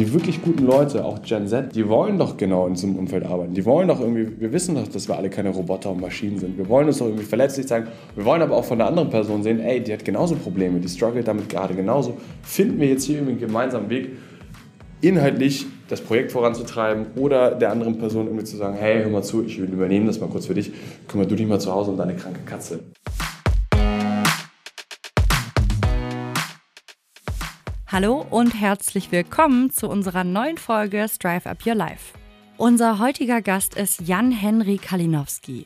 Die wirklich guten Leute, auch Gen Z, die wollen doch genau in einem Umfeld arbeiten. Die wollen doch irgendwie, wir wissen doch, dass wir alle keine Roboter und Maschinen sind. Wir wollen uns doch irgendwie verletzlich zeigen. Wir wollen aber auch von der anderen Person sehen, ey, die hat genauso Probleme, die struggelt damit gerade genauso. Finden wir jetzt hier irgendwie einen gemeinsamen Weg, inhaltlich das Projekt voranzutreiben oder der anderen Person irgendwie zu sagen, hey, hör mal zu, ich will übernehmen das mal kurz für dich, kümmere du dich mal zu Hause um deine kranke Katze. Hallo und herzlich willkommen zu unserer neuen Folge Strive Up Your Life. Unser heutiger Gast ist Jan-Henry Kalinowski.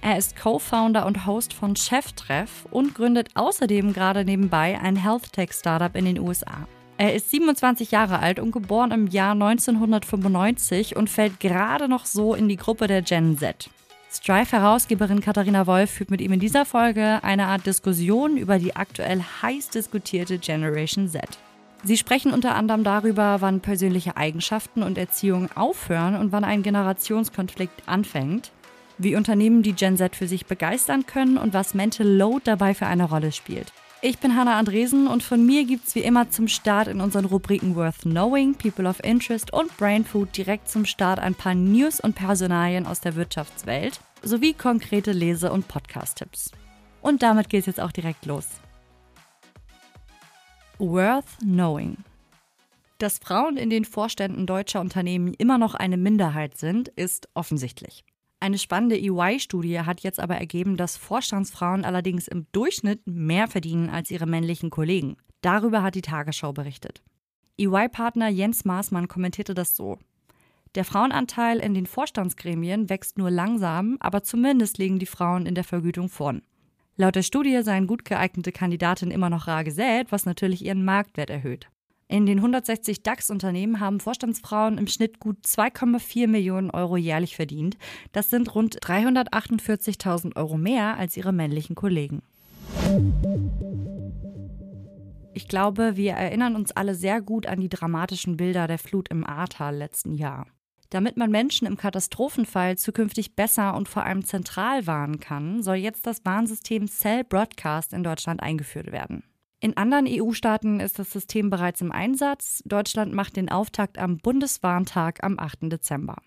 Er ist Co-Founder und Host von Cheftreff und gründet außerdem gerade nebenbei ein Health Tech Startup in den USA. Er ist 27 Jahre alt und geboren im Jahr 1995 und fällt gerade noch so in die Gruppe der Gen Z. Strive-Herausgeberin Katharina Wolf führt mit ihm in dieser Folge eine Art Diskussion über die aktuell heiß diskutierte Generation Z. Sie sprechen unter anderem darüber, wann persönliche Eigenschaften und Erziehung aufhören und wann ein Generationskonflikt anfängt, wie Unternehmen die Gen Z für sich begeistern können und was Mental Load dabei für eine Rolle spielt. Ich bin Hannah Andresen und von mir gibt es wie immer zum Start in unseren Rubriken Worth Knowing, People of Interest und Brain Food direkt zum Start ein paar News und Personalien aus der Wirtschaftswelt sowie konkrete Lese- und Podcast-Tipps. Und damit geht es jetzt auch direkt los. Worth Knowing. Dass Frauen in den Vorständen deutscher Unternehmen immer noch eine Minderheit sind, ist offensichtlich. Eine spannende EY-Studie hat jetzt aber ergeben, dass Vorstandsfrauen allerdings im Durchschnitt mehr verdienen als ihre männlichen Kollegen. Darüber hat die Tagesschau berichtet. EY-Partner Jens Maßmann kommentierte das so. Der Frauenanteil in den Vorstandsgremien wächst nur langsam, aber zumindest liegen die Frauen in der Vergütung vorn. Laut der Studie seien gut geeignete Kandidatinnen immer noch rar gesät, was natürlich ihren Marktwert erhöht. In den 160 DAX-Unternehmen haben Vorstandsfrauen im Schnitt gut 2,4 Millionen Euro jährlich verdient. Das sind rund 348.000 Euro mehr als ihre männlichen Kollegen. Ich glaube, wir erinnern uns alle sehr gut an die dramatischen Bilder der Flut im Ahrtal letzten Jahr. Damit man Menschen im Katastrophenfall zukünftig besser und vor allem zentral warnen kann, soll jetzt das Warnsystem Cell Broadcast in Deutschland eingeführt werden. In anderen EU-Staaten ist das System bereits im Einsatz. Deutschland macht den Auftakt am Bundeswarntag am 8. Dezember.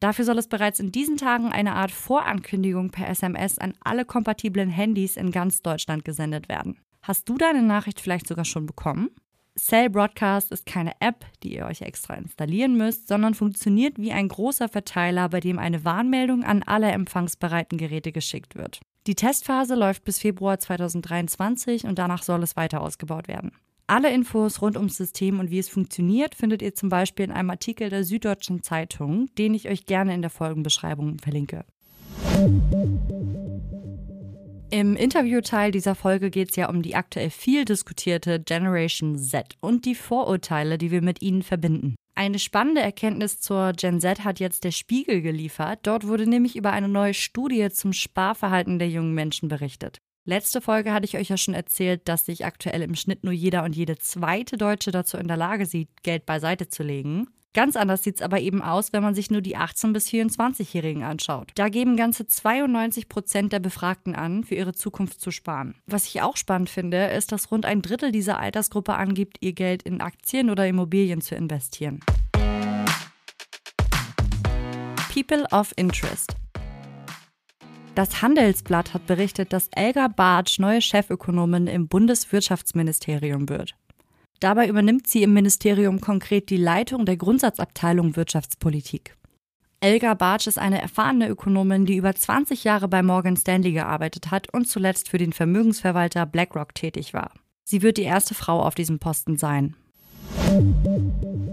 Dafür soll es bereits in diesen Tagen eine Art Vorankündigung per SMS an alle kompatiblen Handys in ganz Deutschland gesendet werden. Hast du deine Nachricht vielleicht sogar schon bekommen? Cell Broadcast ist keine App, die ihr euch extra installieren müsst, sondern funktioniert wie ein großer Verteiler, bei dem eine Warnmeldung an alle empfangsbereiten Geräte geschickt wird. Die Testphase läuft bis Februar 2023 und danach soll es weiter ausgebaut werden. Alle Infos rund ums System und wie es funktioniert findet ihr zum Beispiel in einem Artikel der Süddeutschen Zeitung, den ich euch gerne in der Folgenbeschreibung verlinke. Im Interviewteil dieser Folge geht es ja um die aktuell viel diskutierte Generation Z und die Vorurteile, die wir mit ihnen verbinden. Eine spannende Erkenntnis zur Gen Z hat jetzt der Spiegel geliefert. Dort wurde nämlich über eine neue Studie zum Sparverhalten der jungen Menschen berichtet. Letzte Folge hatte ich euch ja schon erzählt, dass sich aktuell im Schnitt nur jeder und jede zweite Deutsche dazu in der Lage sieht, Geld beiseite zu legen. Ganz anders sieht es aber eben aus, wenn man sich nur die 18- bis 24-Jährigen anschaut. Da geben ganze 92 Prozent der Befragten an, für ihre Zukunft zu sparen. Was ich auch spannend finde, ist, dass rund ein Drittel dieser Altersgruppe angibt, ihr Geld in Aktien oder Immobilien zu investieren. People of Interest. Das Handelsblatt hat berichtet, dass Elga Bartsch neue Chefökonomin im Bundeswirtschaftsministerium wird. Dabei übernimmt sie im Ministerium konkret die Leitung der Grundsatzabteilung Wirtschaftspolitik. Elga Bartsch ist eine erfahrene Ökonomin, die über 20 Jahre bei Morgan Stanley gearbeitet hat und zuletzt für den Vermögensverwalter BlackRock tätig war. Sie wird die erste Frau auf diesem Posten sein.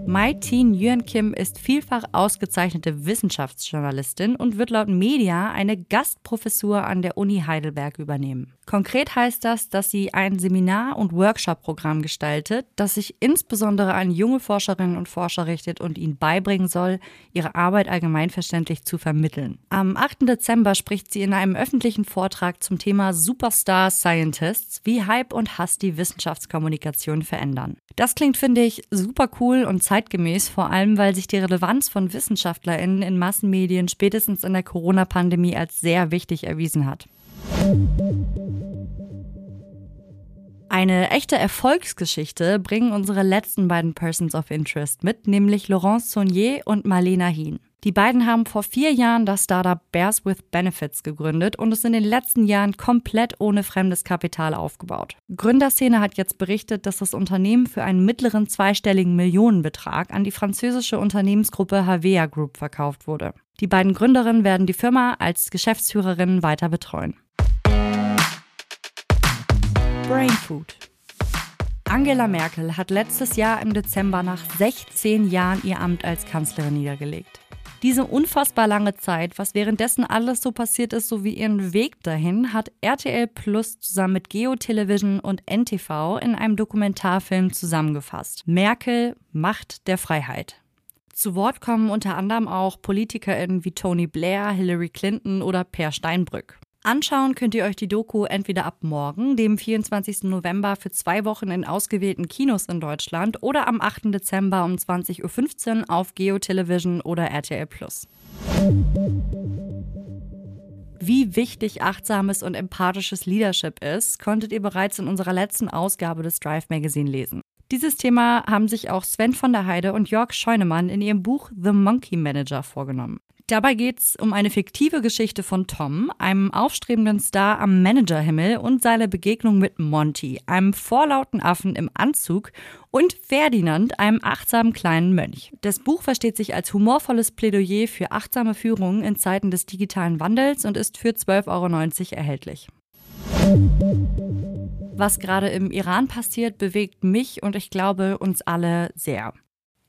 Mai Tin Yuan Kim ist vielfach ausgezeichnete Wissenschaftsjournalistin und wird laut Media eine Gastprofessur an der Uni Heidelberg übernehmen. Konkret heißt das, dass sie ein Seminar- und Workshop-Programm gestaltet, das sich insbesondere an junge Forscherinnen und Forscher richtet und ihnen beibringen soll, ihre Arbeit allgemeinverständlich zu vermitteln. Am 8. Dezember spricht sie in einem öffentlichen Vortrag zum Thema Superstar Scientists, wie Hype und Hass die Wissenschaftskommunikation verändern. Das klingt, finde ich, super cool und zeitgemäß, vor allem weil sich die Relevanz von WissenschaftlerInnen in Massenmedien spätestens in der Corona-Pandemie als sehr wichtig erwiesen hat. Eine echte Erfolgsgeschichte bringen unsere letzten beiden Persons of Interest mit, nämlich Laurence Saunier und Marlena Hien. Die beiden haben vor vier Jahren das Startup Bears with Benefits gegründet und es in den letzten Jahren komplett ohne fremdes Kapital aufgebaut. Gründerszene hat jetzt berichtet, dass das Unternehmen für einen mittleren zweistelligen Millionenbetrag an die französische Unternehmensgruppe Havea Group verkauft wurde. Die beiden Gründerinnen werden die Firma als Geschäftsführerinnen weiter betreuen. Brain Food. Angela Merkel hat letztes Jahr im Dezember nach 16 Jahren ihr Amt als Kanzlerin niedergelegt. Diese unfassbar lange Zeit, was währenddessen alles so passiert ist, sowie ihren Weg dahin, hat RTL Plus zusammen mit Geo Television und NTV in einem Dokumentarfilm zusammengefasst. Merkel, Macht der Freiheit. Zu Wort kommen unter anderem auch PolitikerInnen wie Tony Blair, Hillary Clinton oder Per Steinbrück. Anschauen könnt ihr euch die Doku entweder ab morgen, dem 24. November, für zwei Wochen in ausgewählten Kinos in Deutschland oder am 8. Dezember um 20.15 Uhr auf Geo Television oder RTL Plus. Wie wichtig achtsames und empathisches Leadership ist, konntet ihr bereits in unserer letzten Ausgabe des Drive Magazine lesen. Dieses Thema haben sich auch Sven von der Heide und Jörg Scheunemann in ihrem Buch The Monkey Manager vorgenommen. Dabei geht es um eine fiktive Geschichte von Tom, einem aufstrebenden Star am Managerhimmel und seine Begegnung mit Monty, einem vorlauten Affen im Anzug und Ferdinand, einem achtsamen kleinen Mönch. Das Buch versteht sich als humorvolles Plädoyer für achtsame Führung in Zeiten des digitalen Wandels und ist für 12,90 Euro erhältlich. Was gerade im Iran passiert, bewegt mich und ich glaube uns alle sehr.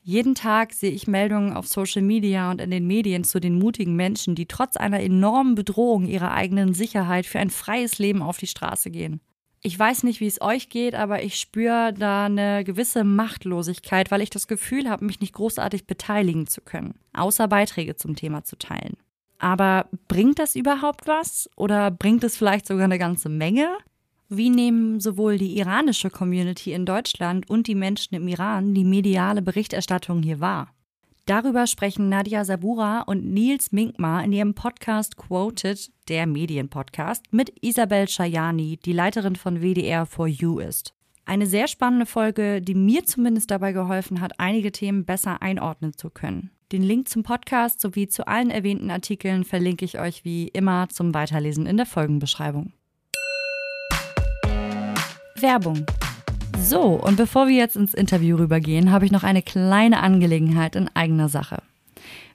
Jeden Tag sehe ich Meldungen auf Social Media und in den Medien zu den mutigen Menschen, die trotz einer enormen Bedrohung ihrer eigenen Sicherheit für ein freies Leben auf die Straße gehen. Ich weiß nicht, wie es euch geht, aber ich spüre da eine gewisse Machtlosigkeit, weil ich das Gefühl habe, mich nicht großartig beteiligen zu können, außer Beiträge zum Thema zu teilen. Aber bringt das überhaupt was? Oder bringt es vielleicht sogar eine ganze Menge? Wie nehmen sowohl die iranische Community in Deutschland und die Menschen im Iran die mediale Berichterstattung hier wahr? Darüber sprechen Nadia Sabura und Nils Minkmar in ihrem Podcast Quoted, der Medienpodcast, mit Isabel Shayani, die Leiterin von WDR for You ist. Eine sehr spannende Folge, die mir zumindest dabei geholfen hat, einige Themen besser einordnen zu können. Den Link zum Podcast sowie zu allen erwähnten Artikeln verlinke ich euch wie immer zum Weiterlesen in der Folgenbeschreibung. Werbung. So, und bevor wir jetzt ins Interview rübergehen, habe ich noch eine kleine Angelegenheit in eigener Sache.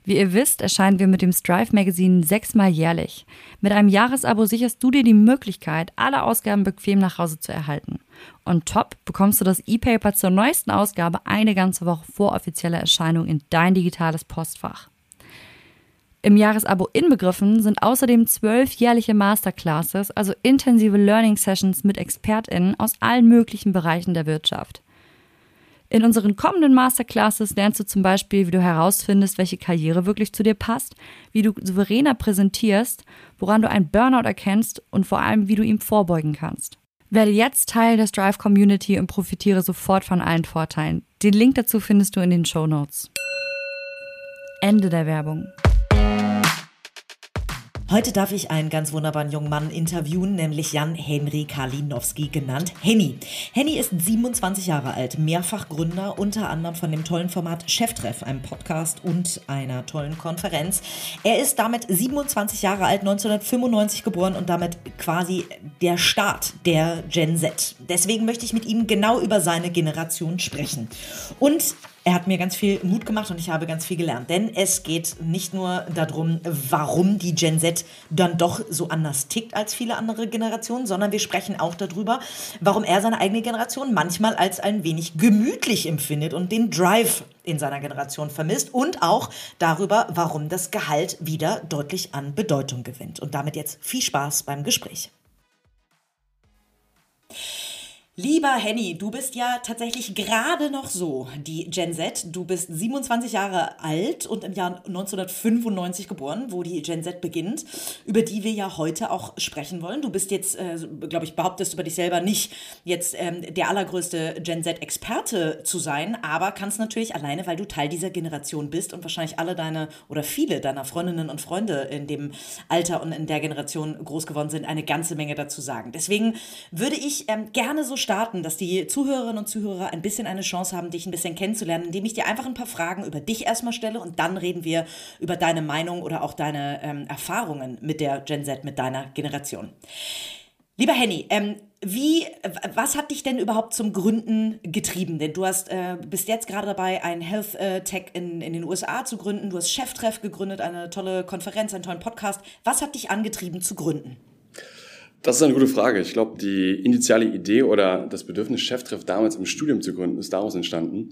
Wie ihr wisst, erscheinen wir mit dem Strive Magazine sechsmal jährlich. Mit einem Jahresabo sicherst du dir die Möglichkeit, alle Ausgaben bequem nach Hause zu erhalten. Und top bekommst du das E-Paper zur neuesten Ausgabe eine ganze Woche vor offizieller Erscheinung in dein digitales Postfach. Im Jahresabo inbegriffen sind außerdem zwölf jährliche Masterclasses, also intensive Learning Sessions mit ExpertInnen aus allen möglichen Bereichen der Wirtschaft. In unseren kommenden Masterclasses lernst du zum Beispiel, wie du herausfindest, welche Karriere wirklich zu dir passt, wie du souveräner präsentierst, woran du einen Burnout erkennst und vor allem, wie du ihm vorbeugen kannst. Werde jetzt Teil der Strive Community und profitiere sofort von allen Vorteilen. Den Link dazu findest du in den Show Notes. Ende der Werbung. Heute darf ich einen ganz wunderbaren jungen Mann interviewen, nämlich Jan-Henry Kalinowski, genannt Henny. Henny ist 27 Jahre alt, mehrfach Gründer, unter anderem von dem tollen Format Cheftreff, einem Podcast und einer tollen Konferenz. Er ist damit 27 Jahre alt, 1995 geboren und damit quasi der Start der Gen Z. Deswegen möchte ich mit ihm genau über seine Generation sprechen. Und er hat mir ganz viel Mut gemacht und ich habe ganz viel gelernt. Denn es geht nicht nur darum, warum die Gen Z dann doch so anders tickt als viele andere Generationen, sondern wir sprechen auch darüber, warum er seine eigene Generation manchmal als ein wenig gemütlich empfindet und den Drive in seiner Generation vermisst und auch darüber, warum das Gehalt wieder deutlich an Bedeutung gewinnt. Und damit jetzt viel Spaß beim Gespräch. Lieber Henny, du bist ja tatsächlich gerade noch so die Gen Z. Du bist 27 Jahre alt und im Jahr 1995 geboren, wo die Gen Z beginnt, über die wir ja heute auch sprechen wollen. Du bist jetzt, äh, glaube ich, behauptest über dich selber nicht jetzt ähm, der allergrößte Gen Z-Experte zu sein, aber kannst natürlich alleine, weil du Teil dieser Generation bist und wahrscheinlich alle deine oder viele deiner Freundinnen und Freunde in dem Alter und in der Generation groß geworden sind, eine ganze Menge dazu sagen. Deswegen würde ich ähm, gerne so starten, dass die Zuhörerinnen und Zuhörer ein bisschen eine Chance haben, dich ein bisschen kennenzulernen, indem ich dir einfach ein paar Fragen über dich erstmal stelle und dann reden wir über deine Meinung oder auch deine ähm, Erfahrungen mit der Gen Z, mit deiner Generation. Lieber Henny, ähm, wie, was hat dich denn überhaupt zum Gründen getrieben? Denn du hast, äh, bist jetzt gerade dabei, ein Health äh, Tech in, in den USA zu gründen. Du hast Cheftreff gegründet, eine tolle Konferenz, einen tollen Podcast. Was hat dich angetrieben zu gründen? Das ist eine gute Frage. Ich glaube, die initiale Idee oder das Bedürfnis, Cheftreff damals im Studium zu gründen, ist daraus entstanden.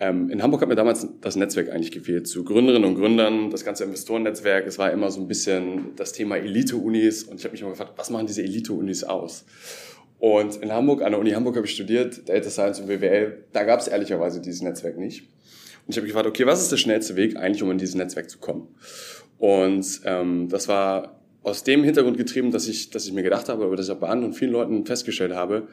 Ähm, in Hamburg hat mir damals das Netzwerk eigentlich gefehlt zu Gründerinnen und Gründern, das ganze Investorennetzwerk. Es war immer so ein bisschen das Thema Elite-Unis und ich habe mich immer gefragt, was machen diese Elite-Unis aus? Und in Hamburg, an der Uni Hamburg habe ich studiert, Data Science und BWL. Da gab es ehrlicherweise dieses Netzwerk nicht. Und ich habe mich gefragt, okay, was ist der schnellste Weg eigentlich, um in dieses Netzwerk zu kommen? Und ähm, das war aus dem Hintergrund getrieben, dass ich, dass ich mir gedacht habe, oder dass ich auch bei anderen vielen Leuten festgestellt habe,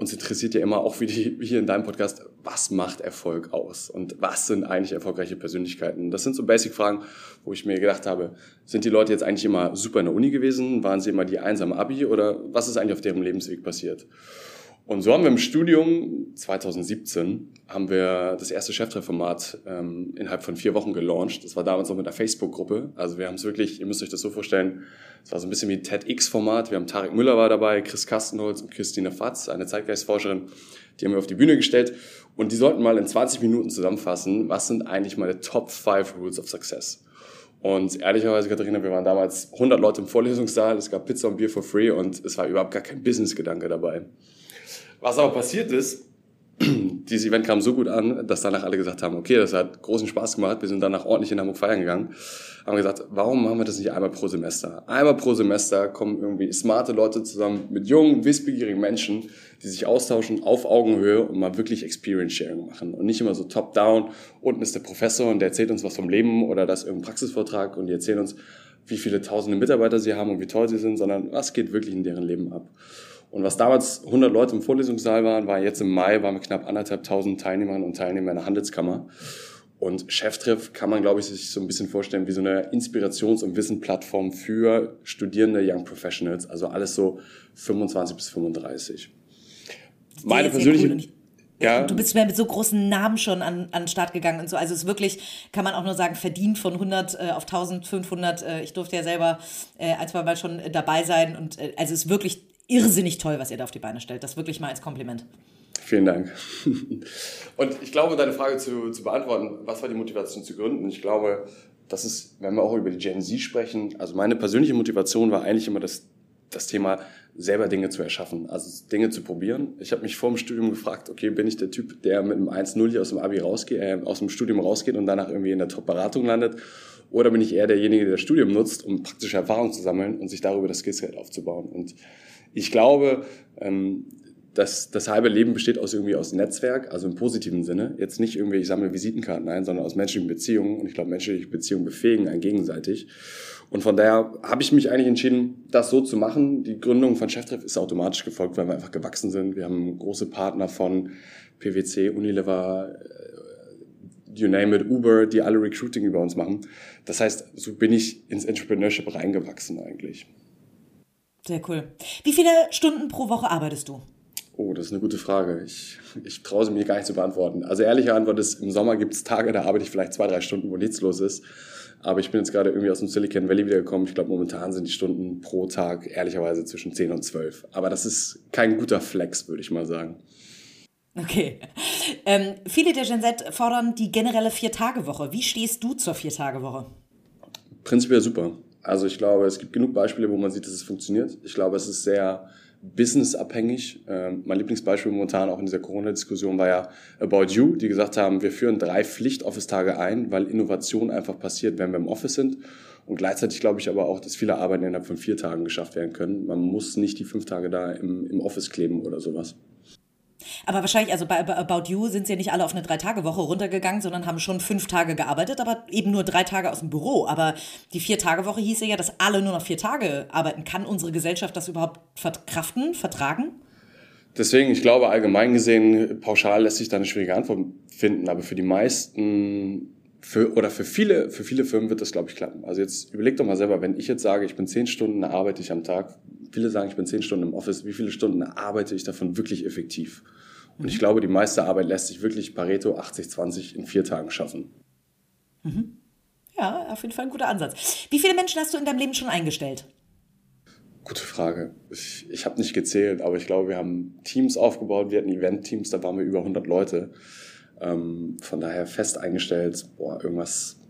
uns interessiert ja immer auch wie, die, wie hier in deinem Podcast, was macht Erfolg aus und was sind eigentlich erfolgreiche Persönlichkeiten? Das sind so Basic-Fragen, wo ich mir gedacht habe, sind die Leute jetzt eigentlich immer super in der Uni gewesen? Waren sie immer die einsame Abi oder was ist eigentlich auf deren Lebensweg passiert? Und so haben wir im Studium 2017 haben wir das erste Cheftreffformat ähm, innerhalb von vier Wochen gelauncht. Das war damals noch mit einer Facebook-Gruppe. Also wir haben es wirklich, ihr müsst euch das so vorstellen, es war so ein bisschen wie ein TEDx-Format. Wir haben Tarek Müller war dabei, Chris Kastenholz und Christine Fatz, eine Zeitgeistforscherin. Die haben wir auf die Bühne gestellt und die sollten mal in 20 Minuten zusammenfassen, was sind eigentlich meine Top 5 Rules of Success. Und ehrlicherweise, Katharina, wir waren damals 100 Leute im Vorlesungssaal, es gab Pizza und Bier for free und es war überhaupt gar kein Business-Gedanke dabei. Was aber passiert ist, dieses Event kam so gut an, dass danach alle gesagt haben, okay, das hat großen Spaß gemacht, wir sind danach ordentlich in Hamburg feiern gegangen. Haben gesagt, warum machen wir das nicht einmal pro Semester? Einmal pro Semester kommen irgendwie smarte Leute zusammen mit jungen, wissbegierigen Menschen, die sich austauschen auf Augenhöhe und mal wirklich Experience Sharing machen. Und nicht immer so top-down, unten ist der Professor und der erzählt uns was vom Leben oder das irgendein Praxisvortrag und die erzählen uns, wie viele tausende Mitarbeiter sie haben und wie toll sie sind, sondern was geht wirklich in deren Leben ab. Und was damals 100 Leute im Vorlesungssaal waren, war jetzt im Mai, waren wir knapp anderthalb tausend Teilnehmerinnen und Teilnehmer in der Handelskammer. Und Cheftreff kann man, glaube ich, sich so ein bisschen vorstellen wie so eine Inspirations- und Wissenplattform für studierende Young Professionals, also alles so 25 bis 35. Meine persönliche... Cool. Ja. Du bist mit so großen Namen schon an, an den Start gegangen und so. Also es ist wirklich, kann man auch nur sagen, verdient von 100 äh, auf 1500. Äh, ich durfte ja selber äh, ein, zwei Mal schon dabei sein. Und äh, also es ist wirklich irrsinnig toll, was ihr da auf die Beine stellt. Das wirklich mal als Kompliment. Vielen Dank. Und ich glaube, deine Frage zu, zu beantworten, was war die Motivation zu gründen? Ich glaube, das ist, wenn wir auch über die Gen Z sprechen, also meine persönliche Motivation war eigentlich immer das, das Thema, selber Dinge zu erschaffen, also Dinge zu probieren. Ich habe mich vor dem Studium gefragt, okay, bin ich der Typ, der mit einem 1-0 hier aus dem Abi rausgeht, äh, aus dem Studium rausgeht und danach irgendwie in der Top-Beratung landet? Oder bin ich eher derjenige, der das Studium nutzt, um praktische Erfahrung zu sammeln und sich darüber das Skillset aufzubauen? Und ich glaube, ähm, dass das halbe Leben besteht aus irgendwie aus Netzwerk, also im positiven Sinne. Jetzt nicht irgendwie, ich sammle Visitenkarten ein, sondern aus menschlichen Beziehungen. Und ich glaube, menschliche Beziehungen befähigen einen gegenseitig. Und von daher habe ich mich eigentlich entschieden, das so zu machen. Die Gründung von Cheftreff ist automatisch gefolgt, weil wir einfach gewachsen sind. Wir haben große Partner von PwC, Unilever, äh, you name it, Uber, die alle Recruiting über uns machen. Das heißt, so bin ich ins Entrepreneurship reingewachsen eigentlich. Sehr cool. Wie viele Stunden pro Woche arbeitest du? Oh, das ist eine gute Frage. Ich, ich traue sie mir gar nicht zu beantworten. Also ehrliche Antwort ist, im Sommer gibt es Tage, da arbeite ich vielleicht zwei, drei Stunden, wo nichts los ist. Aber ich bin jetzt gerade irgendwie aus dem Silicon Valley wiedergekommen. Ich glaube, momentan sind die Stunden pro Tag ehrlicherweise zwischen 10 und 12. Aber das ist kein guter Flex, würde ich mal sagen. Okay. Ähm, viele der Gen Z fordern die generelle Vier-Tage-Woche. Wie stehst du zur Vier-Tage-Woche? Prinzipiell super. Also ich glaube, es gibt genug Beispiele, wo man sieht, dass es funktioniert. Ich glaube, es ist sehr businessabhängig. Ähm, mein Lieblingsbeispiel momentan auch in dieser Corona-Diskussion war ja About You, die gesagt haben, wir führen drei Pflicht-Office-Tage ein, weil Innovation einfach passiert, wenn wir im Office sind. Und gleichzeitig glaube ich aber auch, dass viele Arbeiten innerhalb von vier Tagen geschafft werden können. Man muss nicht die fünf Tage da im, im Office kleben oder sowas. Aber wahrscheinlich, also bei About You sind sie ja nicht alle auf eine Drei-Tage-Woche runtergegangen, sondern haben schon fünf Tage gearbeitet, aber eben nur drei Tage aus dem Büro. Aber die Vier-Tage-Woche hieße ja, dass alle nur noch vier Tage arbeiten. Kann unsere Gesellschaft das überhaupt verkraften, vertragen? Deswegen, ich glaube, allgemein gesehen, pauschal lässt sich da eine schwierige Antwort finden. Aber für die meisten für, oder für viele, für viele Firmen wird das, glaube ich, klappen. Also jetzt überleg doch mal selber, wenn ich jetzt sage, ich bin zehn Stunden, arbeite ich am Tag, viele sagen, ich bin zehn Stunden im Office, wie viele Stunden arbeite ich davon wirklich effektiv? Und ich glaube, die meiste Arbeit lässt sich wirklich Pareto 80-20 in vier Tagen schaffen. Mhm. Ja, auf jeden Fall ein guter Ansatz. Wie viele Menschen hast du in deinem Leben schon eingestellt? Gute Frage. Ich, ich habe nicht gezählt, aber ich glaube, wir haben Teams aufgebaut. Wir hatten Event-Teams, da waren wir über 100 Leute. Ähm, von daher fest eingestellt, boah, irgendwas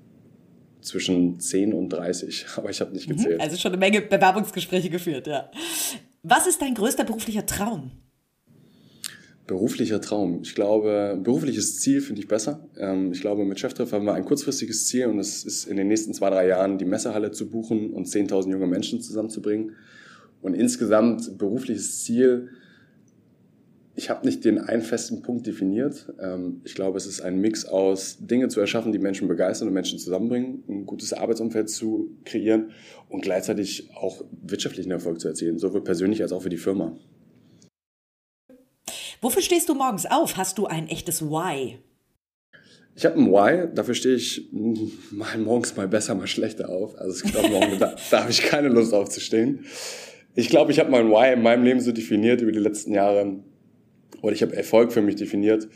zwischen 10 und 30, aber ich habe nicht mhm. gezählt. Also schon eine Menge Bewerbungsgespräche geführt, ja. Was ist dein größter beruflicher Traum? Beruflicher Traum. Ich glaube, berufliches Ziel finde ich besser. Ähm, ich glaube, mit Cheftreff haben wir ein kurzfristiges Ziel und es ist in den nächsten zwei, drei Jahren die Messehalle zu buchen und 10.000 junge Menschen zusammenzubringen. Und insgesamt berufliches Ziel, ich habe nicht den einen festen Punkt definiert. Ähm, ich glaube, es ist ein Mix aus Dinge zu erschaffen, die Menschen begeistern und Menschen zusammenbringen, ein gutes Arbeitsumfeld zu kreieren und gleichzeitig auch wirtschaftlichen Erfolg zu erzielen, sowohl persönlich als auch für die Firma. Wofür stehst du morgens auf? Hast du ein echtes Why? Ich habe ein Why, dafür stehe ich mal morgens mal besser, mal schlechter auf. Also ich glaube, morgen, da, da habe ich keine Lust aufzustehen. Ich glaube, ich habe mein Why in meinem Leben so definiert über die letzten Jahre. Oder ich habe Erfolg für mich definiert.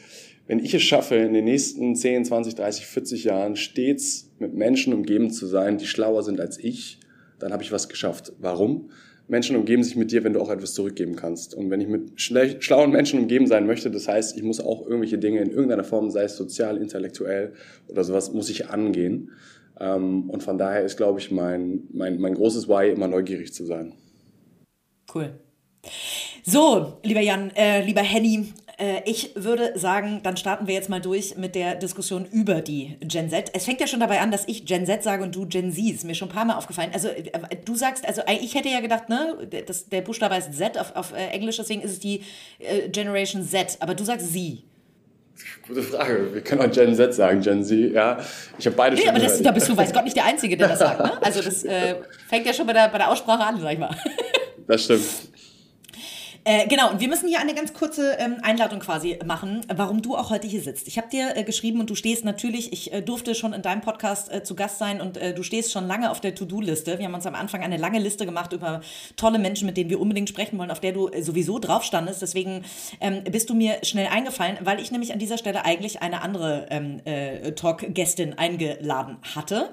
Wenn ich es schaffe, in den nächsten 10, 20, 30, 40 Jahren stets mit Menschen umgeben zu sein, die schlauer sind als ich, dann habe ich was geschafft. Warum? Menschen umgeben sich mit dir, wenn du auch etwas zurückgeben kannst. Und wenn ich mit schlauen Menschen umgeben sein möchte, das heißt, ich muss auch irgendwelche Dinge in irgendeiner Form, sei es sozial, intellektuell oder sowas, muss ich angehen. Ähm, und von daher ist, glaube ich, mein, mein, mein großes Why, immer neugierig zu sein. Cool. So, lieber Jan, äh, lieber Henny, ich würde sagen, dann starten wir jetzt mal durch mit der Diskussion über die Gen Z. Es fängt ja schon dabei an, dass ich Gen Z sage und du Gen Z. Ist mir schon ein paar Mal aufgefallen. Also äh, du sagst, also ich hätte ja gedacht, ne, das, der Buchstabe heißt Z auf, auf äh, Englisch, deswegen ist es die äh, Generation Z. Aber du sagst sie. Gute Frage. Wir können auch Gen Z sagen, Gen Z. Ja, ich habe beide nee, schon aber das, da bist du, weiß Gott, nicht der Einzige, der das sagt. Ne? Also das äh, fängt ja schon bei der, bei der Aussprache an, sag ich mal. Das stimmt. Äh, genau, und wir müssen hier eine ganz kurze ähm, Einladung quasi machen, warum du auch heute hier sitzt. Ich habe dir äh, geschrieben und du stehst natürlich, ich äh, durfte schon in deinem Podcast äh, zu Gast sein und äh, du stehst schon lange auf der To-Do-Liste. Wir haben uns am Anfang eine lange Liste gemacht über tolle Menschen, mit denen wir unbedingt sprechen wollen, auf der du sowieso drauf standest. Deswegen ähm, bist du mir schnell eingefallen, weil ich nämlich an dieser Stelle eigentlich eine andere ähm, Talk-Gästin eingeladen hatte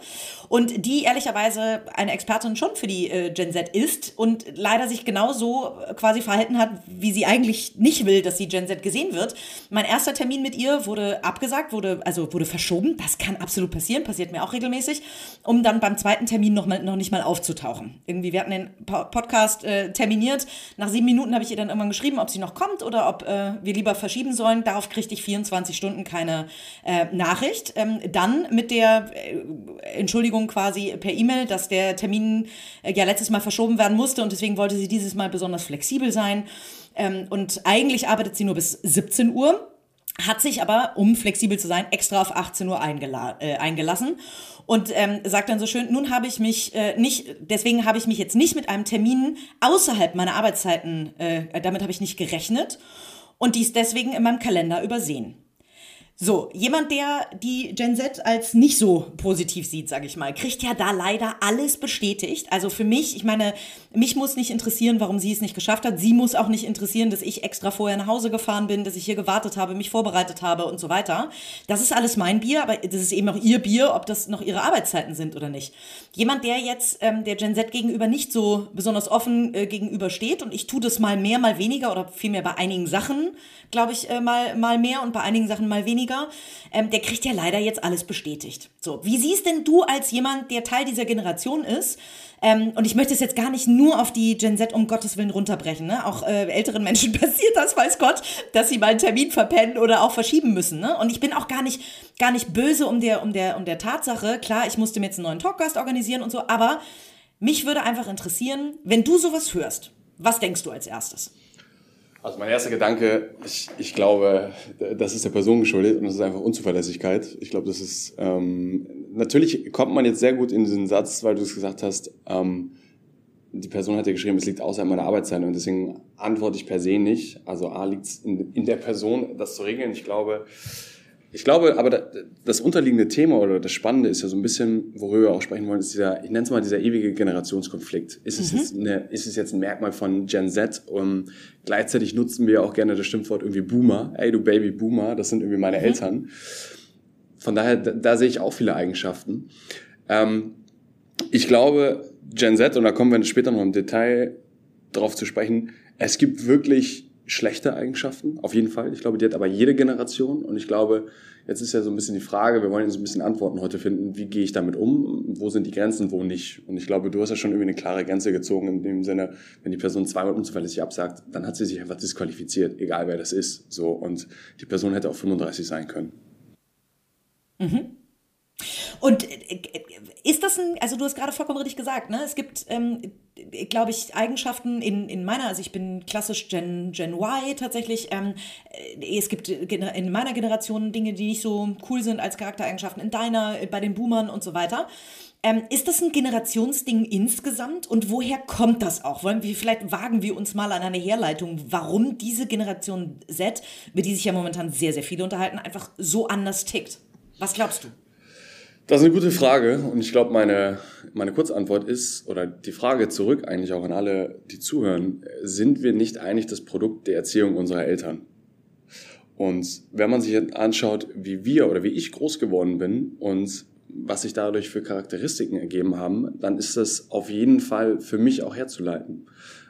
und die ehrlicherweise eine Expertin schon für die Gen Z ist und leider sich genauso quasi verhalten hat hat, wie sie eigentlich nicht will, dass sie Gen Z gesehen wird. Mein erster Termin mit ihr wurde abgesagt, wurde, also wurde verschoben. Das kann absolut passieren, passiert mir auch regelmäßig, um dann beim zweiten Termin noch, mal, noch nicht mal aufzutauchen. Irgendwie, wir hatten den Podcast äh, terminiert. Nach sieben Minuten habe ich ihr dann irgendwann geschrieben, ob sie noch kommt oder ob äh, wir lieber verschieben sollen. Darauf kriegte ich 24 Stunden keine äh, Nachricht. Ähm, dann mit der äh, Entschuldigung quasi per E-Mail, dass der Termin äh, ja letztes Mal verschoben werden musste und deswegen wollte sie dieses Mal besonders flexibel sein. Ähm, und eigentlich arbeitet sie nur bis 17 Uhr hat sich aber, um flexibel zu sein, extra auf 18 Uhr äh, eingelassen und ähm, sagt dann so schön, nun habe ich mich äh, nicht, deswegen habe ich mich jetzt nicht mit einem Termin außerhalb meiner Arbeitszeiten, äh, damit habe ich nicht gerechnet und dies deswegen in meinem Kalender übersehen. So, jemand, der die Gen Z als nicht so positiv sieht, sage ich mal, kriegt ja da leider alles bestätigt. Also für mich, ich meine, mich muss nicht interessieren, warum sie es nicht geschafft hat. Sie muss auch nicht interessieren, dass ich extra vorher nach Hause gefahren bin, dass ich hier gewartet habe, mich vorbereitet habe und so weiter. Das ist alles mein Bier, aber das ist eben auch ihr Bier, ob das noch ihre Arbeitszeiten sind oder nicht. Jemand, der jetzt ähm, der Gen Z gegenüber nicht so besonders offen äh, gegenübersteht und ich tue das mal mehr, mal weniger oder vielmehr bei einigen Sachen, glaube ich, äh, mal, mal mehr und bei einigen Sachen mal weniger weniger, ähm, der kriegt ja leider jetzt alles bestätigt. So, wie siehst denn du als jemand, der Teil dieser Generation ist? Ähm, und ich möchte es jetzt gar nicht nur auf die Gen Z um Gottes Willen runterbrechen. Ne? Auch äh, älteren Menschen passiert das, weiß Gott, dass sie mal einen Termin verpennen oder auch verschieben müssen. Ne? Und ich bin auch gar nicht, gar nicht böse um der, um, der, um der Tatsache. Klar, ich musste mir jetzt einen neuen Talkgast organisieren und so, aber mich würde einfach interessieren, wenn du sowas hörst, was denkst du als erstes? Also mein erster Gedanke, ich, ich glaube, das ist der Person geschuldet und das ist einfach Unzuverlässigkeit. Ich glaube, das ist, ähm, natürlich kommt man jetzt sehr gut in diesen Satz, weil du es gesagt hast, ähm, die Person hat ja geschrieben, es liegt außerhalb meiner Arbeitszeit und deswegen antworte ich per se nicht. Also A liegt es in, in der Person, das zu regeln. Ich glaube, Ich glaube, aber das unterliegende Thema oder das Spannende ist ja so ein bisschen, worüber wir auch sprechen wollen, ist dieser, ich nenne es mal dieser ewige Generationskonflikt. Ist es, mhm. jetzt, eine, ist es jetzt ein Merkmal von Gen Z? Und gleichzeitig nutzen wir auch gerne das Stimmwort irgendwie Boomer. Ey, du Baby Boomer, das sind irgendwie meine mhm. Eltern. Von daher, da, da, sehe ich auch viele Eigenschaften. Ähm, ich glaube, Gen Z, und da kommen wir später noch im Detail drauf zu sprechen, es gibt wirklich schlechte Eigenschaften, auf jeden Fall. Ich glaube, die hat aber jede Generation. Und ich glaube, jetzt ist ja so ein bisschen die Frage, wir wollen jetzt ein bisschen Antworten heute finden, wie gehe ich damit um, wo sind die Grenzen, wo nicht. Und ich glaube, du hast ja schon irgendwie eine klare Grenze gezogen, in dem Sinne, wenn die Person zweimal unzuverlässig absagt, dann hat sie sich einfach disqualifiziert, egal wer das ist. So, und die Person hätte auch 35 sein können. Mhm. Und äh, ist das ein, also du hast gerade vollkommen richtig gesagt, ne? Es gibt, ähm, glaube ich, Eigenschaften in, in meiner, also ich bin klassisch Gen, Gen Y tatsächlich. Ähm, äh, es gibt in meiner Generation Dinge, die nicht so cool sind als Charaktereigenschaften in deiner, bei den Boomern und so weiter. Ähm, ist das ein Generationsding insgesamt und woher kommt das auch? Wollen wir, vielleicht wagen wir uns mal an eine Herleitung, warum diese Generation Z, über die sich ja momentan sehr, sehr viele unterhalten, einfach so anders tickt. Was glaubst du? Das ist eine gute Frage und ich glaube, meine, meine Kurzantwort ist, oder die Frage zurück eigentlich auch an alle, die zuhören, sind wir nicht eigentlich das Produkt der Erziehung unserer Eltern? Und wenn man sich anschaut, wie wir oder wie ich groß geworden bin und was sich dadurch für Charakteristiken ergeben haben, dann ist das auf jeden Fall für mich auch herzuleiten.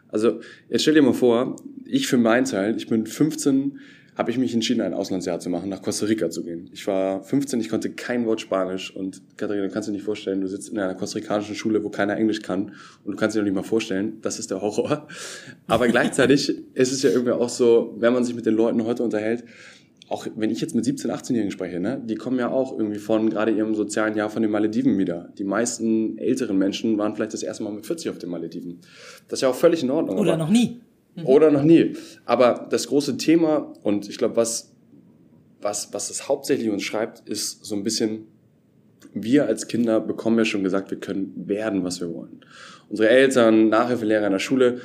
Also jetzt stell dir mal vor, ich für meinen Teil, ich bin 15 habe ich mich entschieden, ein Auslandsjahr zu machen, nach Costa Rica zu gehen. Ich war 15, ich konnte kein Wort Spanisch und Katharina, du kannst dir nicht vorstellen, du sitzt in einer kostarikanischen Schule, wo keiner Englisch kann und du kannst dir noch nicht mal vorstellen, das ist der Horror. Aber gleichzeitig ist es ja irgendwie auch so, wenn man sich mit den Leuten heute unterhält, auch wenn ich jetzt mit 17, 18-Jährigen spreche, ne, die kommen ja auch irgendwie von gerade ihrem sozialen Jahr von den Malediven wieder. Die meisten älteren Menschen waren vielleicht das erste Mal mit 40 auf den Malediven. Das ist ja auch völlig in Ordnung. Oder noch nie. Mhm. Oder noch nie. Aber das große Thema, und ich glaube, was, was, was es hauptsächlich uns schreibt, ist so ein bisschen, wir als Kinder bekommen ja schon gesagt, wir können werden, was wir wollen. Unsere Eltern, Nachhilfelehrer in der Schule,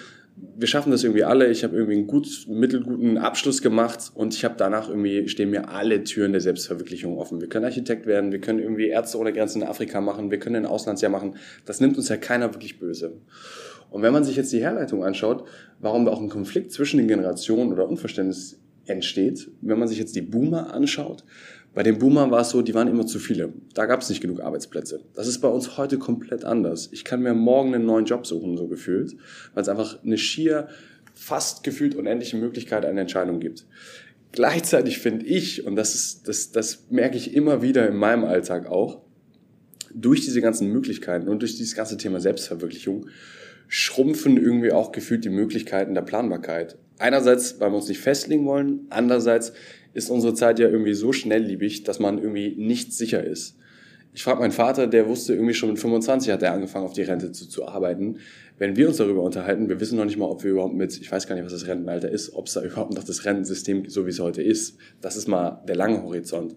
wir schaffen das irgendwie alle. Ich habe irgendwie einen gut, mittelguten Abschluss gemacht und ich habe danach irgendwie stehen mir alle Türen der Selbstverwirklichung offen. Wir können Architekt werden, wir können irgendwie Ärzte ohne Grenzen in Afrika machen, wir können ein Auslandsjahr machen. Das nimmt uns ja keiner wirklich böse. Und wenn man sich jetzt die Herleitung anschaut, warum da auch ein Konflikt zwischen den Generationen oder Unverständnis entsteht, wenn man sich jetzt die Boomer anschaut, bei den Boomern war es so, die waren immer zu viele. Da gab es nicht genug Arbeitsplätze. Das ist bei uns heute komplett anders. Ich kann mir morgen einen neuen Job suchen, so gefühlt, weil es einfach eine schier, fast gefühlt unendliche Möglichkeit einer Entscheidung gibt. Gleichzeitig finde ich, und das, ist, das, das merke ich immer wieder in meinem Alltag auch, durch diese ganzen Möglichkeiten und durch dieses ganze Thema Selbstverwirklichung schrumpfen irgendwie auch gefühlt die Möglichkeiten der Planbarkeit. Einerseits, weil wir uns nicht festlegen wollen, andererseits ist unsere Zeit ja irgendwie so schnellliebig, dass man irgendwie nicht sicher ist. Ich frage meinen Vater, der wusste irgendwie schon mit 25 hat er angefangen, auf die Rente zu, zu arbeiten. Wenn wir uns darüber unterhalten, wir wissen noch nicht mal, ob wir überhaupt mit, ich weiß gar nicht, was das Rentenalter ist, ob es da überhaupt noch das Rentensystem, so wie es heute ist. Das ist mal der lange Horizont.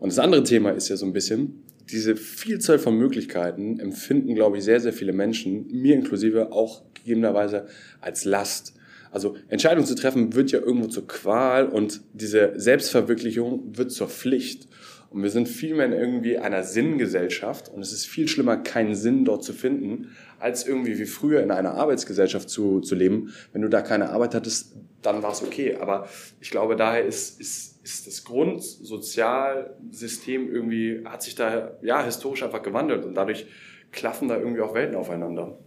Und das andere Thema ist ja so ein bisschen, diese Vielzahl von Möglichkeiten empfinden, glaube ich, sehr, sehr viele Menschen, mir inklusive, auch gegebenerweise als Last. Also Entscheidungen zu treffen wird ja irgendwo zur Qual und diese Selbstverwirklichung wird zur Pflicht. Und wir sind vielmehr in irgendwie einer Sinngesellschaft und es ist viel schlimmer, keinen Sinn dort zu finden, als irgendwie wie früher in einer Arbeitsgesellschaft zu, zu leben. Wenn du da keine Arbeit hattest, dann war es okay. Aber ich glaube, daher ist, ist ist das Grundsozialsystem irgendwie, hat sich da ja historisch einfach gewandelt und dadurch klaffen da irgendwie auch Welten aufeinander.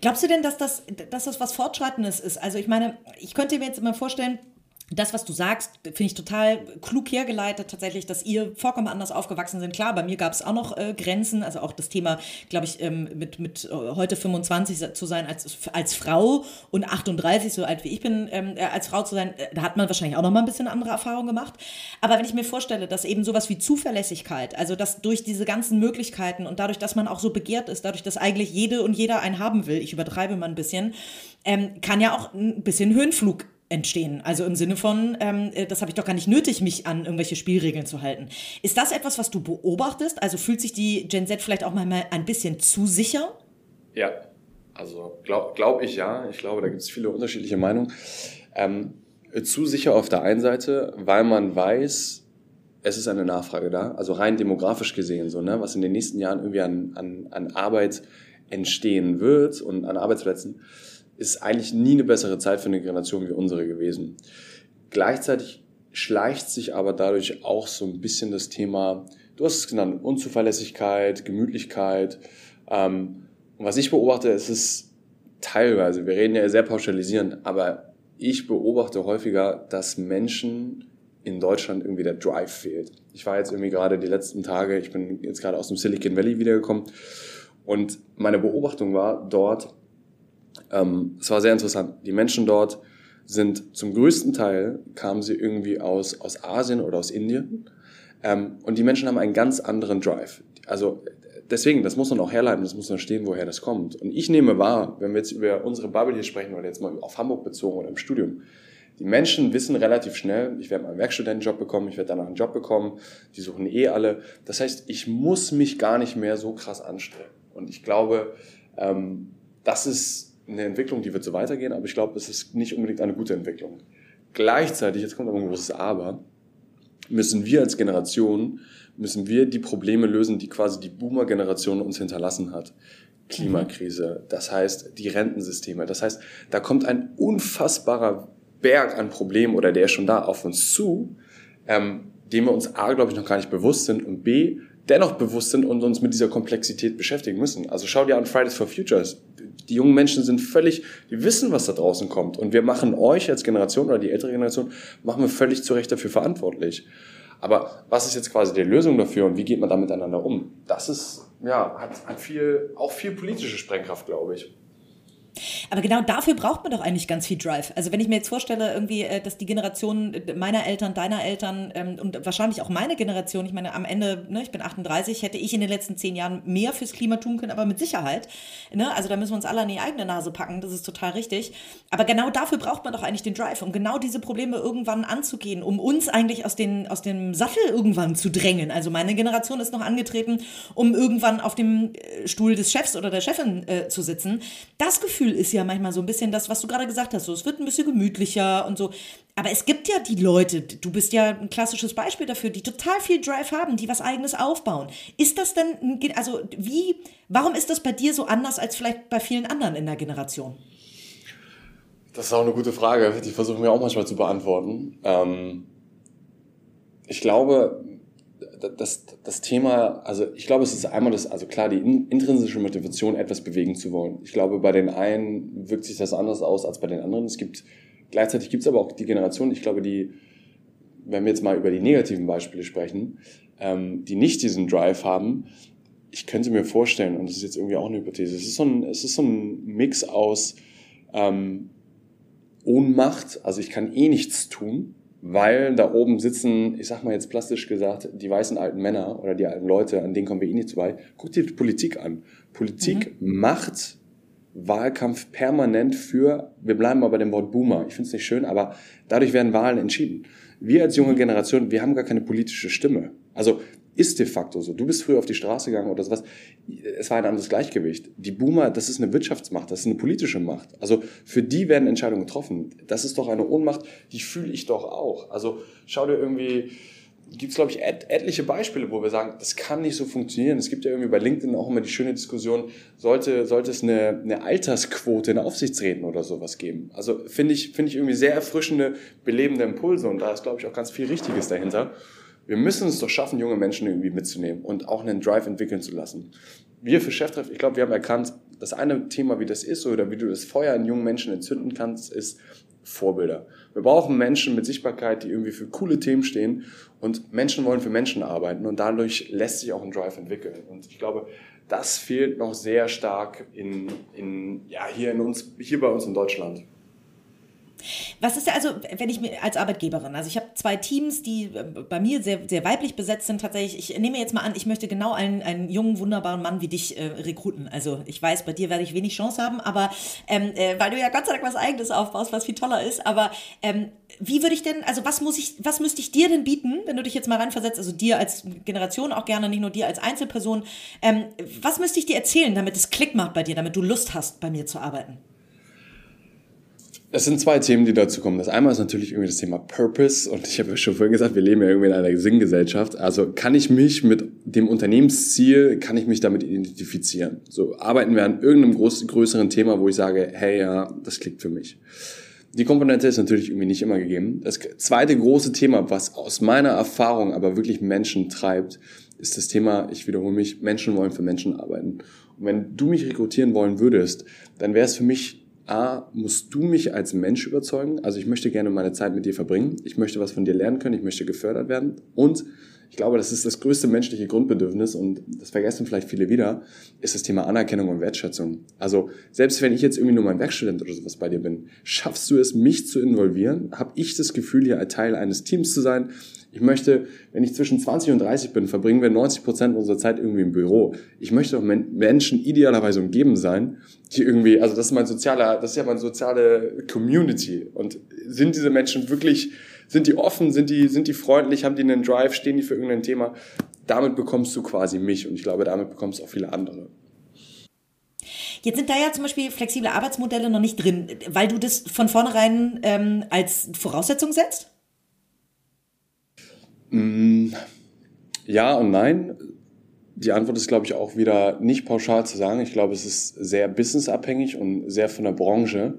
Glaubst du denn, dass das, dass das was Fortschreitendes ist? Also ich meine, ich könnte mir jetzt immer vorstellen, das, was du sagst, finde ich total klug hergeleitet, tatsächlich, dass ihr vollkommen anders aufgewachsen sind. Klar, bei mir gab es auch noch äh, Grenzen, also auch das Thema, glaube ich, ähm, mit, mit äh, heute 25 zu sein als, als Frau und 38, so alt wie ich bin, ähm, äh, als Frau zu sein, äh, da hat man wahrscheinlich auch noch mal ein bisschen andere Erfahrungen gemacht. Aber wenn ich mir vorstelle, dass eben sowas wie Zuverlässigkeit, also dass durch diese ganzen Möglichkeiten und dadurch, dass man auch so begehrt ist, dadurch, dass eigentlich jede und jeder einen haben will, ich übertreibe mal ein bisschen, ähm, kann ja auch ein bisschen Höhenflug entstehen. Also im Sinne von, ähm, äh, das habe ich doch gar nicht nötig, mich an irgendwelche Spielregeln zu halten. Ist das etwas, was du beobachtest? Also fühlt sich die Gen Z vielleicht auch mal ein bisschen zu sicher? Ja, also glaube glaub ich ja. Ich glaube, da gibt es viele unterschiedliche Meinungen. Ähm, zu sicher auf der einen Seite, weil man weiß, es ist eine Nachfrage da, also rein demografisch gesehen, so, ne, was in den nächsten Jahren irgendwie an, an, an Arbeit entstehen wird und an Arbeitsplätzen, ist eigentlich nie eine bessere Zeit für eine Generation wie unsere gewesen. Gleichzeitig schleicht sich aber dadurch auch so ein bisschen das Thema, du hast es genannt, Unzuverlässigkeit, Gemütlichkeit. Ähm, und was ich beobachte, es ist teilweise, wir reden ja sehr pauschalisierend, aber ich beobachte häufiger, dass Menschen in Deutschland irgendwie der Drive fehlt. Ich war jetzt irgendwie gerade die letzten Tage, ich bin jetzt gerade aus dem Silicon Valley wiedergekommen und meine Beobachtung war dort, ähm, es war sehr interessant, die Menschen dort sind zum größten Teil, kamen sie irgendwie aus, aus Asien oder aus Indien ähm, und die Menschen haben einen ganz anderen Drive. Also deswegen, das muss man auch herleiten, das muss man stehen, woher das kommt. Und ich nehme wahr, wenn wir jetzt über unsere Bubble hier sprechen oder jetzt mal auf Hamburg bezogen oder im Studium, die Menschen wissen relativ schnell, ich werde mal einen Werkstudentenjob bekommen, ich werde danach einen Job bekommen, die suchen eh alle. Das heißt, ich muss mich gar nicht mehr so krass anstrengen. Und ich glaube, ähm, das ist eine Entwicklung, die wird so weitergehen, aber ich glaube, es ist nicht unbedingt eine gute Entwicklung. Gleichzeitig, jetzt kommt aber ein großes Aber, müssen wir als Generation, müssen wir die Probleme lösen, die quasi die Boomer-Generation uns hinterlassen hat. Klimakrise, das heißt die Rentensysteme, das heißt, da kommt ein unfassbarer Berg an Problemen oder der ist schon da auf uns zu, ähm, dem wir uns A, glaube ich, noch gar nicht bewusst sind und B, dennoch bewusst sind und uns mit dieser Komplexität beschäftigen müssen. Also schau dir an Fridays for Futures. Die jungen Menschen sind völlig, die wissen, was da draußen kommt. Und wir machen euch als Generation oder die ältere Generation, machen wir völlig zu Recht dafür verantwortlich. Aber was ist jetzt quasi die Lösung dafür und wie geht man da miteinander um? Das ist, ja, hat, hat viel, auch viel politische Sprengkraft, glaube ich. Aber genau dafür braucht man doch eigentlich ganz viel Drive. Also wenn ich mir jetzt vorstelle, irgendwie, äh, dass die Generation meiner Eltern, deiner Eltern ähm, und wahrscheinlich auch meine Generation, ich meine, am Ende, ne, ich bin 38, hätte ich in den letzten zehn Jahren mehr fürs Klima tun können, aber mit Sicherheit. Ne? Also da müssen wir uns alle an die eigene Nase packen, das ist total richtig. Aber genau dafür braucht man doch eigentlich den Drive, um genau diese Probleme irgendwann anzugehen, um uns eigentlich aus, den, aus dem Sattel irgendwann zu drängen. Also meine Generation ist noch angetreten, um irgendwann auf dem äh, Stuhl des Chefs oder der Chefin äh, zu sitzen. Das Gefühl ist ja manchmal so ein bisschen das, was du gerade gesagt hast. So, es wird ein bisschen gemütlicher und so. Aber es gibt ja die Leute, du bist ja ein klassisches Beispiel dafür, die total viel Drive haben, die was eigenes aufbauen. Ist das denn, also wie, warum ist das bei dir so anders als vielleicht bei vielen anderen in der Generation? Das ist auch eine gute Frage, die versuchen wir auch manchmal zu beantworten. Ähm, ich glaube, das, das Thema, also ich glaube, es ist einmal das, also klar, die intrinsische Motivation, etwas bewegen zu wollen. Ich glaube, bei den einen wirkt sich das anders aus als bei den anderen. Es gibt, gleichzeitig gibt es aber auch die Generation, ich glaube, die, wenn wir jetzt mal über die negativen Beispiele sprechen, ähm, die nicht diesen Drive haben, ich könnte mir vorstellen, und das ist jetzt irgendwie auch eine Hypothese, es ist so ein, es ist so ein Mix aus ähm, Ohnmacht, also ich kann eh nichts tun, weil da oben sitzen, ich sag mal jetzt plastisch gesagt, die weißen alten Männer oder die alten Leute, an denen kommen wir eh nicht vorbei. Guck dir die Politik an. Politik mhm. macht Wahlkampf permanent für, wir bleiben mal bei dem Wort Boomer, ich finde es nicht schön, aber dadurch werden Wahlen entschieden. Wir als junge Generation, wir haben gar keine politische Stimme. Also ist de facto so. Du bist früher auf die Straße gegangen oder sowas. Es war ein anderes Gleichgewicht. Die Boomer, das ist eine Wirtschaftsmacht, das ist eine politische Macht. Also für die werden Entscheidungen getroffen. Das ist doch eine Ohnmacht, die fühle ich doch auch. Also schau dir irgendwie, gibt es, glaube ich, et etliche Beispiele, wo wir sagen, das kann nicht so funktionieren. Es gibt ja irgendwie bei LinkedIn auch immer die schöne Diskussion, sollte, sollte es eine, eine Altersquote in Aufsichtsräten oder sowas geben. Also finde ich, finde ich irgendwie sehr erfrischende, belebende Impulse und da ist, glaube ich, auch ganz viel Richtiges dahinter. Wir müssen es doch schaffen, junge Menschen irgendwie mitzunehmen und auch einen Drive entwickeln zu lassen. Wir für Cheftreff, ich glaube, wir haben erkannt, das eine Thema, wie das ist oder wie du das Feuer in jungen Menschen entzünden kannst, ist Vorbilder. Wir brauchen Menschen mit Sichtbarkeit, die irgendwie für coole Themen stehen und Menschen wollen für Menschen arbeiten und dadurch lässt sich auch ein Drive entwickeln. Und ich glaube, das fehlt noch sehr stark in, in, ja, hier, in uns, hier bei uns in Deutschland. Was ist ja also, wenn ich mir als Arbeitgeberin, also ich habe zwei Teams, die äh, bei mir sehr, sehr weiblich besetzt sind tatsächlich. Ich nehme jetzt mal an, ich möchte genau einen, einen jungen, wunderbaren Mann wie dich äh, rekruten. Also ich weiß, bei dir werde ich wenig Chance haben, aber ähm, äh, weil du ja Gott sei Dank was Eigenes aufbaust, was viel toller ist. Aber ähm, wie würde ich denn, also was muss ich, was müsste ich dir denn bieten, wenn du dich jetzt mal reinversetzt, also dir als Generation auch gerne, nicht nur dir als Einzelperson, ähm, was müsste ich dir erzählen, damit es Klick macht bei dir, damit du Lust hast, bei mir zu arbeiten? Es sind zwei Themen, die dazu kommen. Das einmal ist natürlich irgendwie das Thema Purpose. Und ich habe ja schon vorhin gesagt, wir leben ja irgendwie in einer Sinngesellschaft. Also kann ich mich mit dem Unternehmensziel, kann ich mich damit identifizieren? So arbeiten wir an irgendeinem groß, größeren Thema, wo ich sage, hey, ja, das klickt für mich. Die Komponente ist natürlich irgendwie nicht immer gegeben. Das zweite große Thema, was aus meiner Erfahrung aber wirklich Menschen treibt, ist das Thema, ich wiederhole mich, Menschen wollen für Menschen arbeiten. Und wenn du mich rekrutieren wollen würdest, dann wäre es für mich A, musst du mich als Mensch überzeugen. Also ich möchte gerne meine Zeit mit dir verbringen. Ich möchte was von dir lernen können. Ich möchte gefördert werden. Und ich glaube, das ist das größte menschliche Grundbedürfnis und das vergessen vielleicht viele wieder, ist das Thema Anerkennung und Wertschätzung. Also selbst wenn ich jetzt irgendwie nur mein Werkstudent oder sowas bei dir bin, schaffst du es, mich zu involvieren? Habe ich das Gefühl, hier ein Teil eines Teams zu sein? Ich möchte, wenn ich zwischen 20 und 30 bin, verbringen wir 90 Prozent unserer Zeit irgendwie im Büro. Ich möchte auch Menschen idealerweise umgeben sein, die irgendwie, also das ist mein sozialer, das ist ja meine soziale Community. Und sind diese Menschen wirklich, sind die offen, sind die, sind die freundlich, haben die einen Drive, stehen die für irgendein Thema? Damit bekommst du quasi mich und ich glaube, damit bekommst du auch viele andere. Jetzt sind da ja zum Beispiel flexible Arbeitsmodelle noch nicht drin, weil du das von vornherein ähm, als Voraussetzung setzt? Mm, ja und nein. Die Antwort ist, glaube ich, auch wieder nicht pauschal zu sagen. Ich glaube, es ist sehr businessabhängig und sehr von der Branche.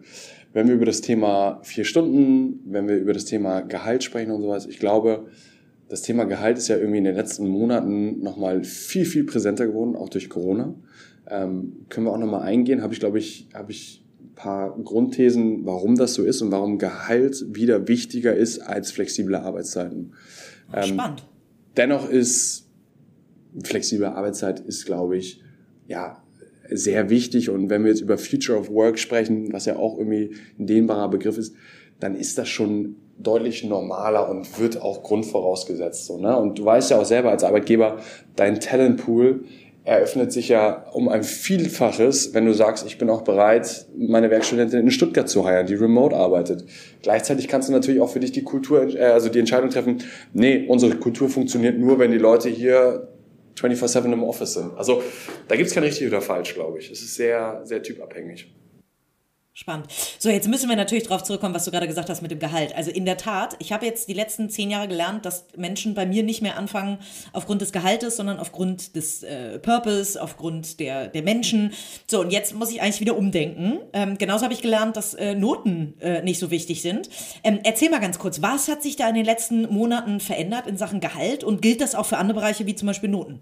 Wenn wir über das Thema vier Stunden, wenn wir über das Thema Gehalt sprechen und sowas, ich glaube, das Thema Gehalt ist ja irgendwie in den letzten Monaten nochmal viel, viel präsenter geworden, auch durch Corona. Ähm, können wir auch nochmal eingehen, habe ich, glaube ich, habe ich ein paar Grundthesen, warum das so ist und warum Gehalt wieder wichtiger ist als flexible Arbeitszeiten. Ähm, Spannend. Dennoch ist flexible Arbeitszeit ist, glaube ich, ja, sehr wichtig. Und wenn wir jetzt über Future of Work sprechen, was ja auch irgendwie ein dehnbarer Begriff ist, dann ist das schon deutlich normaler und wird auch grundvorausgesetzt. So, ne? Und du weißt ja auch selber als Arbeitgeber, dein Talentpool eröffnet sich ja um ein Vielfaches, wenn du sagst, ich bin auch bereit, meine Werkstudentin in Stuttgart zu heiren, die remote arbeitet. Gleichzeitig kannst du natürlich auch für dich die Kultur, äh, also die Entscheidung treffen, nee, unsere Kultur funktioniert nur, wenn die Leute hier 24-7 im Office sind. Also da gibt's kein richtig oder falsch, glaube ich. Es ist sehr, sehr typabhängig. Spannend. So, jetzt müssen wir natürlich darauf zurückkommen, was du gerade gesagt hast mit dem Gehalt. Also in der Tat, ich habe jetzt die letzten zehn Jahre gelernt, dass Menschen bei mir nicht mehr anfangen aufgrund des Gehaltes, sondern aufgrund des äh, Purpose, aufgrund der, der Menschen. So, und jetzt muss ich eigentlich wieder umdenken. Ähm, genauso habe ich gelernt, dass äh, Noten äh, nicht so wichtig sind. Ähm, erzähl mal ganz kurz, was hat sich da in den letzten Monaten verändert in Sachen Gehalt und gilt das auch für andere Bereiche wie zum Beispiel Noten?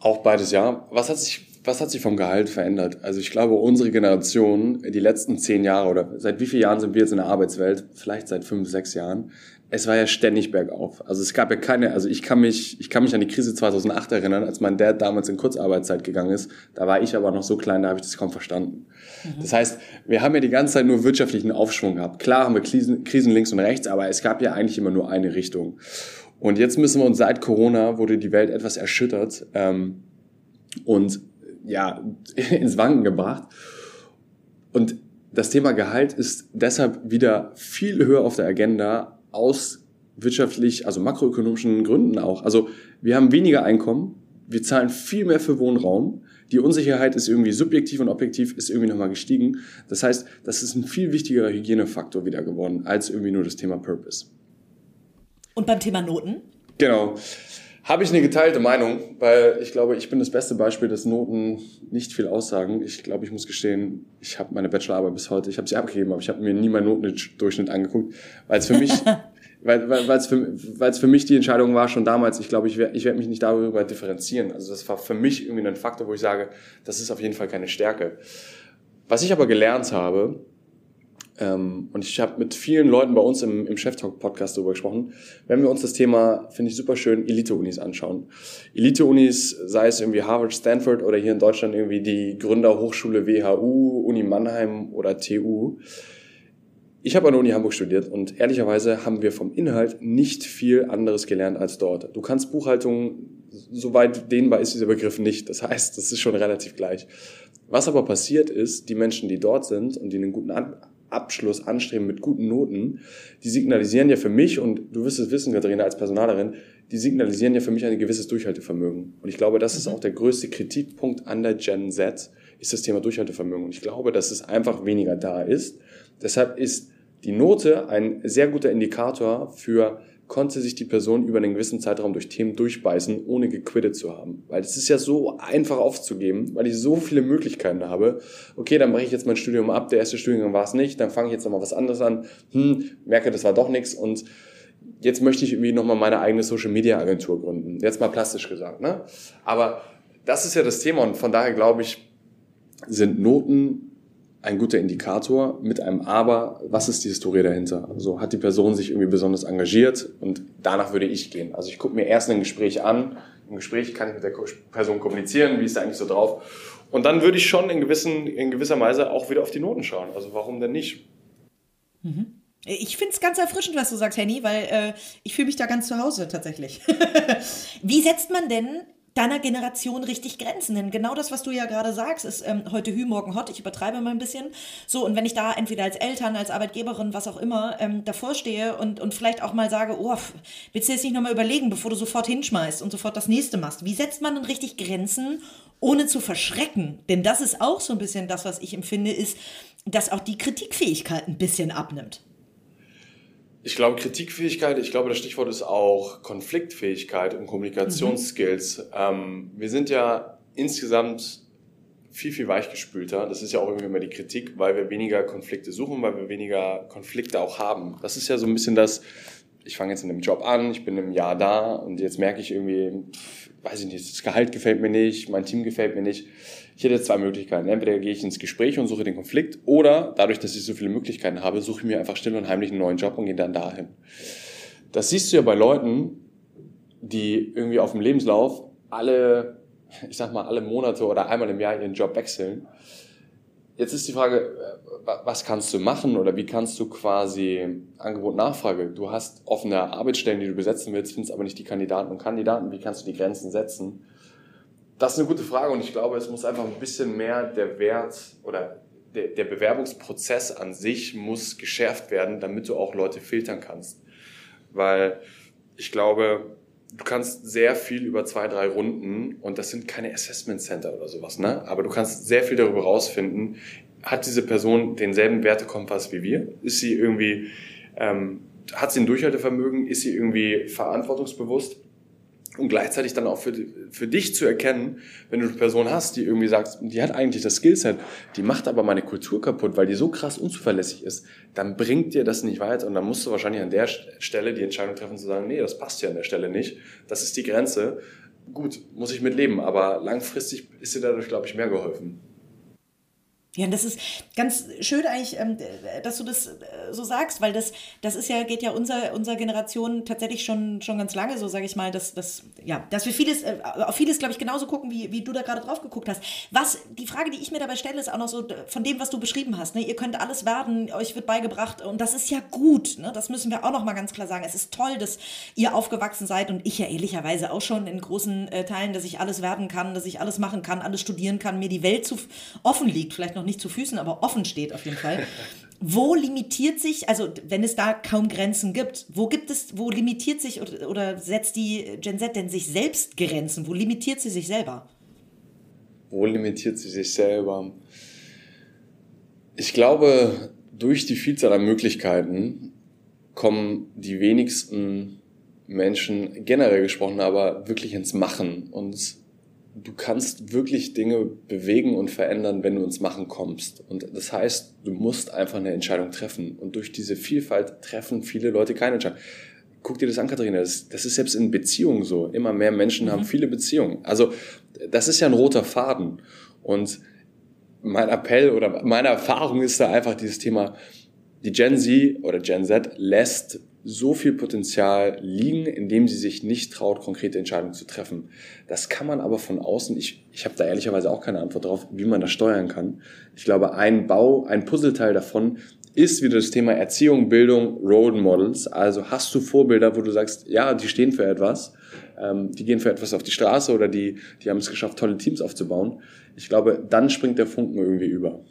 Auch beides, ja. Was hat sich was hat sich vom Gehalt verändert? Also ich glaube, unsere Generation, die letzten zehn Jahre oder seit wie vielen Jahren sind wir jetzt in der Arbeitswelt? Vielleicht seit fünf, sechs Jahren. Es war ja ständig bergauf. Also es gab ja keine, also ich kann mich, ich kann mich an die Krise 2008 erinnern, als mein Dad damals in Kurzarbeitszeit gegangen ist. Da war ich aber noch so klein, da habe ich das kaum verstanden. Mhm. Das heißt, wir haben ja die ganze Zeit nur wirtschaftlichen Aufschwung gehabt. Klar haben wir Krisen, Krisen links und rechts, aber es gab ja eigentlich immer nur eine Richtung. Und jetzt müssen wir uns seit Corona wurde die Welt etwas erschüttert. Ähm, und ja, ins Wanken gebracht. Und das Thema Gehalt ist deshalb wieder viel höher auf der Agenda aus wirtschaftlich, also makroökonomischen Gründen auch. Also wir haben weniger Einkommen, wir zahlen viel mehr für Wohnraum, die Unsicherheit ist irgendwie subjektiv und objektiv ist irgendwie nochmal gestiegen. Das heißt, das ist ein viel wichtigerer Hygienefaktor wieder geworden als irgendwie nur das Thema Purpose. Und beim Thema Noten? Genau habe ich eine geteilte Meinung, weil ich glaube, ich bin das beste Beispiel, dass Noten nicht viel aussagen. Ich glaube, ich muss gestehen, ich habe meine Bachelorarbeit bis heute, ich habe sie abgegeben, aber ich habe mir nie meinen Notendurchschnitt angeguckt, weil es für mich, weil weil weil es für, weil es für mich die Entscheidung war schon damals. Ich glaube, ich werde ich werd mich nicht darüber differenzieren. Also das war für mich irgendwie ein Faktor, wo ich sage, das ist auf jeden Fall keine Stärke. Was ich aber gelernt habe, ähm, und ich habe mit vielen Leuten bei uns im, im Chef Talk Podcast darüber gesprochen. Wenn wir uns das Thema, finde ich super schön, Elite-Unis anschauen. Elite-Unis, sei es irgendwie Harvard, Stanford oder hier in Deutschland irgendwie die Gründerhochschule WHU, Uni Mannheim oder TU. Ich habe an der Uni Hamburg studiert und ehrlicherweise haben wir vom Inhalt nicht viel anderes gelernt als dort. Du kannst Buchhaltung, soweit dehnbar ist dieser Begriff nicht. Das heißt, das ist schon relativ gleich. Was aber passiert ist, die Menschen, die dort sind und die einen guten Abschluss anstreben mit guten Noten, die signalisieren ja für mich, und du wirst es wissen, Katharina, als Personalerin, die signalisieren ja für mich ein gewisses Durchhaltevermögen. Und ich glaube, das ist mhm. auch der größte Kritikpunkt an der Gen Z, ist das Thema Durchhaltevermögen. Und ich glaube, dass es einfach weniger da ist. Deshalb ist die Note ein sehr guter Indikator für konnte sich die Person über einen gewissen Zeitraum durch Themen durchbeißen, ohne gequittet zu haben. Weil es ist ja so einfach aufzugeben, weil ich so viele Möglichkeiten habe. Okay, dann breche ich jetzt mein Studium ab, der erste Studiengang war es nicht, dann fange ich jetzt nochmal was anderes an, hm, merke, das war doch nichts und jetzt möchte ich irgendwie nochmal meine eigene Social-Media-Agentur gründen. Jetzt mal plastisch gesagt. Ne? Aber das ist ja das Thema und von daher glaube ich, sind Noten ein guter Indikator mit einem Aber, was ist die Historie dahinter? Also hat die Person sich irgendwie besonders engagiert und danach würde ich gehen. Also ich gucke mir erst ein Gespräch an, im Gespräch kann ich mit der Person kommunizieren, wie ist da eigentlich so drauf und dann würde ich schon in, gewissen, in gewisser Weise auch wieder auf die Noten schauen. Also warum denn nicht? Mhm. Ich finde es ganz erfrischend, was du sagst, Henny, weil äh, ich fühle mich da ganz zu Hause tatsächlich. Wie setzt man denn deiner Generation richtig Grenzen. Denn genau das, was du ja gerade sagst, ist ähm, heute Hü, morgen hot. Ich übertreibe mal ein bisschen. So, und wenn ich da entweder als Eltern, als Arbeitgeberin, was auch immer, ähm, davor stehe und, und vielleicht auch mal sage, oh, willst du jetzt nicht nochmal überlegen, bevor du sofort hinschmeißt und sofort das nächste machst? Wie setzt man denn richtig Grenzen, ohne zu verschrecken? Denn das ist auch so ein bisschen das, was ich empfinde, ist, dass auch die Kritikfähigkeit ein bisschen abnimmt. Ich glaube, Kritikfähigkeit, ich glaube, das Stichwort ist auch Konfliktfähigkeit und Kommunikationsskills. Mhm. Ähm, wir sind ja insgesamt viel, viel weichgespülter. Das ist ja auch irgendwie immer die Kritik, weil wir weniger Konflikte suchen, weil wir weniger Konflikte auch haben. Das ist ja so ein bisschen das, ich fange jetzt in einem Job an, ich bin im Jahr da und jetzt merke ich irgendwie, weiß ich nicht, das Gehalt gefällt mir nicht, mein Team gefällt mir nicht ich hätte zwei Möglichkeiten. Entweder gehe ich ins Gespräch und suche den Konflikt oder dadurch, dass ich so viele Möglichkeiten habe, suche ich mir einfach still und heimlich einen neuen Job und gehe dann dahin. Das siehst du ja bei Leuten, die irgendwie auf dem Lebenslauf alle, ich sag mal, alle Monate oder einmal im Jahr ihren Job wechseln. Jetzt ist die Frage, äh, was kannst du machen oder wie kannst du quasi Angebot-Nachfrage? Du hast offene Arbeitsstellen, die du besetzen willst, findest aber nicht die Kandidaten und Kandidaten. Wie kannst du die Grenzen setzen? Das ist eine gute Frage und ich glaube, es muss einfach ein bisschen mehr der Wert oder der, der Bewerbungsprozess an sich muss geschärft werden, damit du auch Leute filtern kannst. Weil ich glaube, du kannst sehr viel über zwei, drei Runden und das sind keine Assessment Center oder sowas, ne? Aber du kannst sehr viel darüber rausfinden, hat diese Person denselben Wertekompass wie wir? Ist sie irgendwie, ähm, hat sie ein Durchhaltevermögen? Ist sie irgendwie verantwortungsbewusst? Und gleichzeitig dann auch für, für dich zu erkennen, wenn du eine Person hast, die irgendwie sagt, die hat eigentlich das Skillset, die macht aber meine Kultur kaputt, weil die so krass unzuverlässig ist, dann bringt dir das nicht weiter und dann musst du wahrscheinlich an der Stelle die Entscheidung treffen zu sagen, nee, das passt ja an der Stelle nicht, das ist die Grenze. Gut, muss ich mit leben, aber langfristig ist dir dadurch, glaube ich, mehr geholfen. Ja, das ist ganz schön eigentlich, ähm, dass du das äh, so sagst, weil das, das ist ja, geht ja unser, unserer Generation tatsächlich schon, schon ganz lange so, sage ich mal, dass, dass, ja, dass wir vieles, äh, auf vieles, glaube ich, genauso gucken, wie, wie du da gerade drauf geguckt hast. Was, die Frage, die ich mir dabei stelle, ist auch noch so von dem, was du beschrieben hast. Ne? Ihr könnt alles werden, euch wird beigebracht und das ist ja gut. Ne? Das müssen wir auch noch mal ganz klar sagen. Es ist toll, dass ihr aufgewachsen seid und ich ja ehrlicherweise auch schon in großen äh, Teilen, dass ich alles werden kann, dass ich alles machen kann, alles studieren kann, mir die Welt zu offen liegt, vielleicht noch noch nicht zu Füßen, aber offen steht auf jeden Fall. Wo limitiert sich, also wenn es da kaum Grenzen gibt, wo gibt es, wo limitiert sich oder, oder setzt die Gen Z denn sich selbst Grenzen? Wo limitiert sie sich selber? Wo limitiert sie sich selber? Ich glaube, durch die Vielzahl an Möglichkeiten kommen die wenigsten Menschen generell gesprochen, aber wirklich ins Machen und du kannst wirklich Dinge bewegen und verändern, wenn du ins Machen kommst. Und das heißt, du musst einfach eine Entscheidung treffen. Und durch diese Vielfalt treffen viele Leute keine Entscheidung. Guck dir das an, Katharina. Das, das ist selbst in Beziehungen so. Immer mehr Menschen mhm. haben viele Beziehungen. Also, das ist ja ein roter Faden. Und mein Appell oder meine Erfahrung ist da einfach dieses Thema, die Gen Z oder Gen Z lässt so viel Potenzial liegen, indem sie sich nicht traut, konkrete Entscheidungen zu treffen. Das kann man aber von außen, ich, ich habe da ehrlicherweise auch keine Antwort drauf, wie man das steuern kann. Ich glaube, ein Bau, ein Puzzleteil davon ist wieder das Thema Erziehung, Bildung, Role Models. Also hast du Vorbilder, wo du sagst, ja, die stehen für etwas, ähm, die gehen für etwas auf die Straße oder die, die haben es geschafft, tolle Teams aufzubauen. Ich glaube, dann springt der Funken irgendwie über.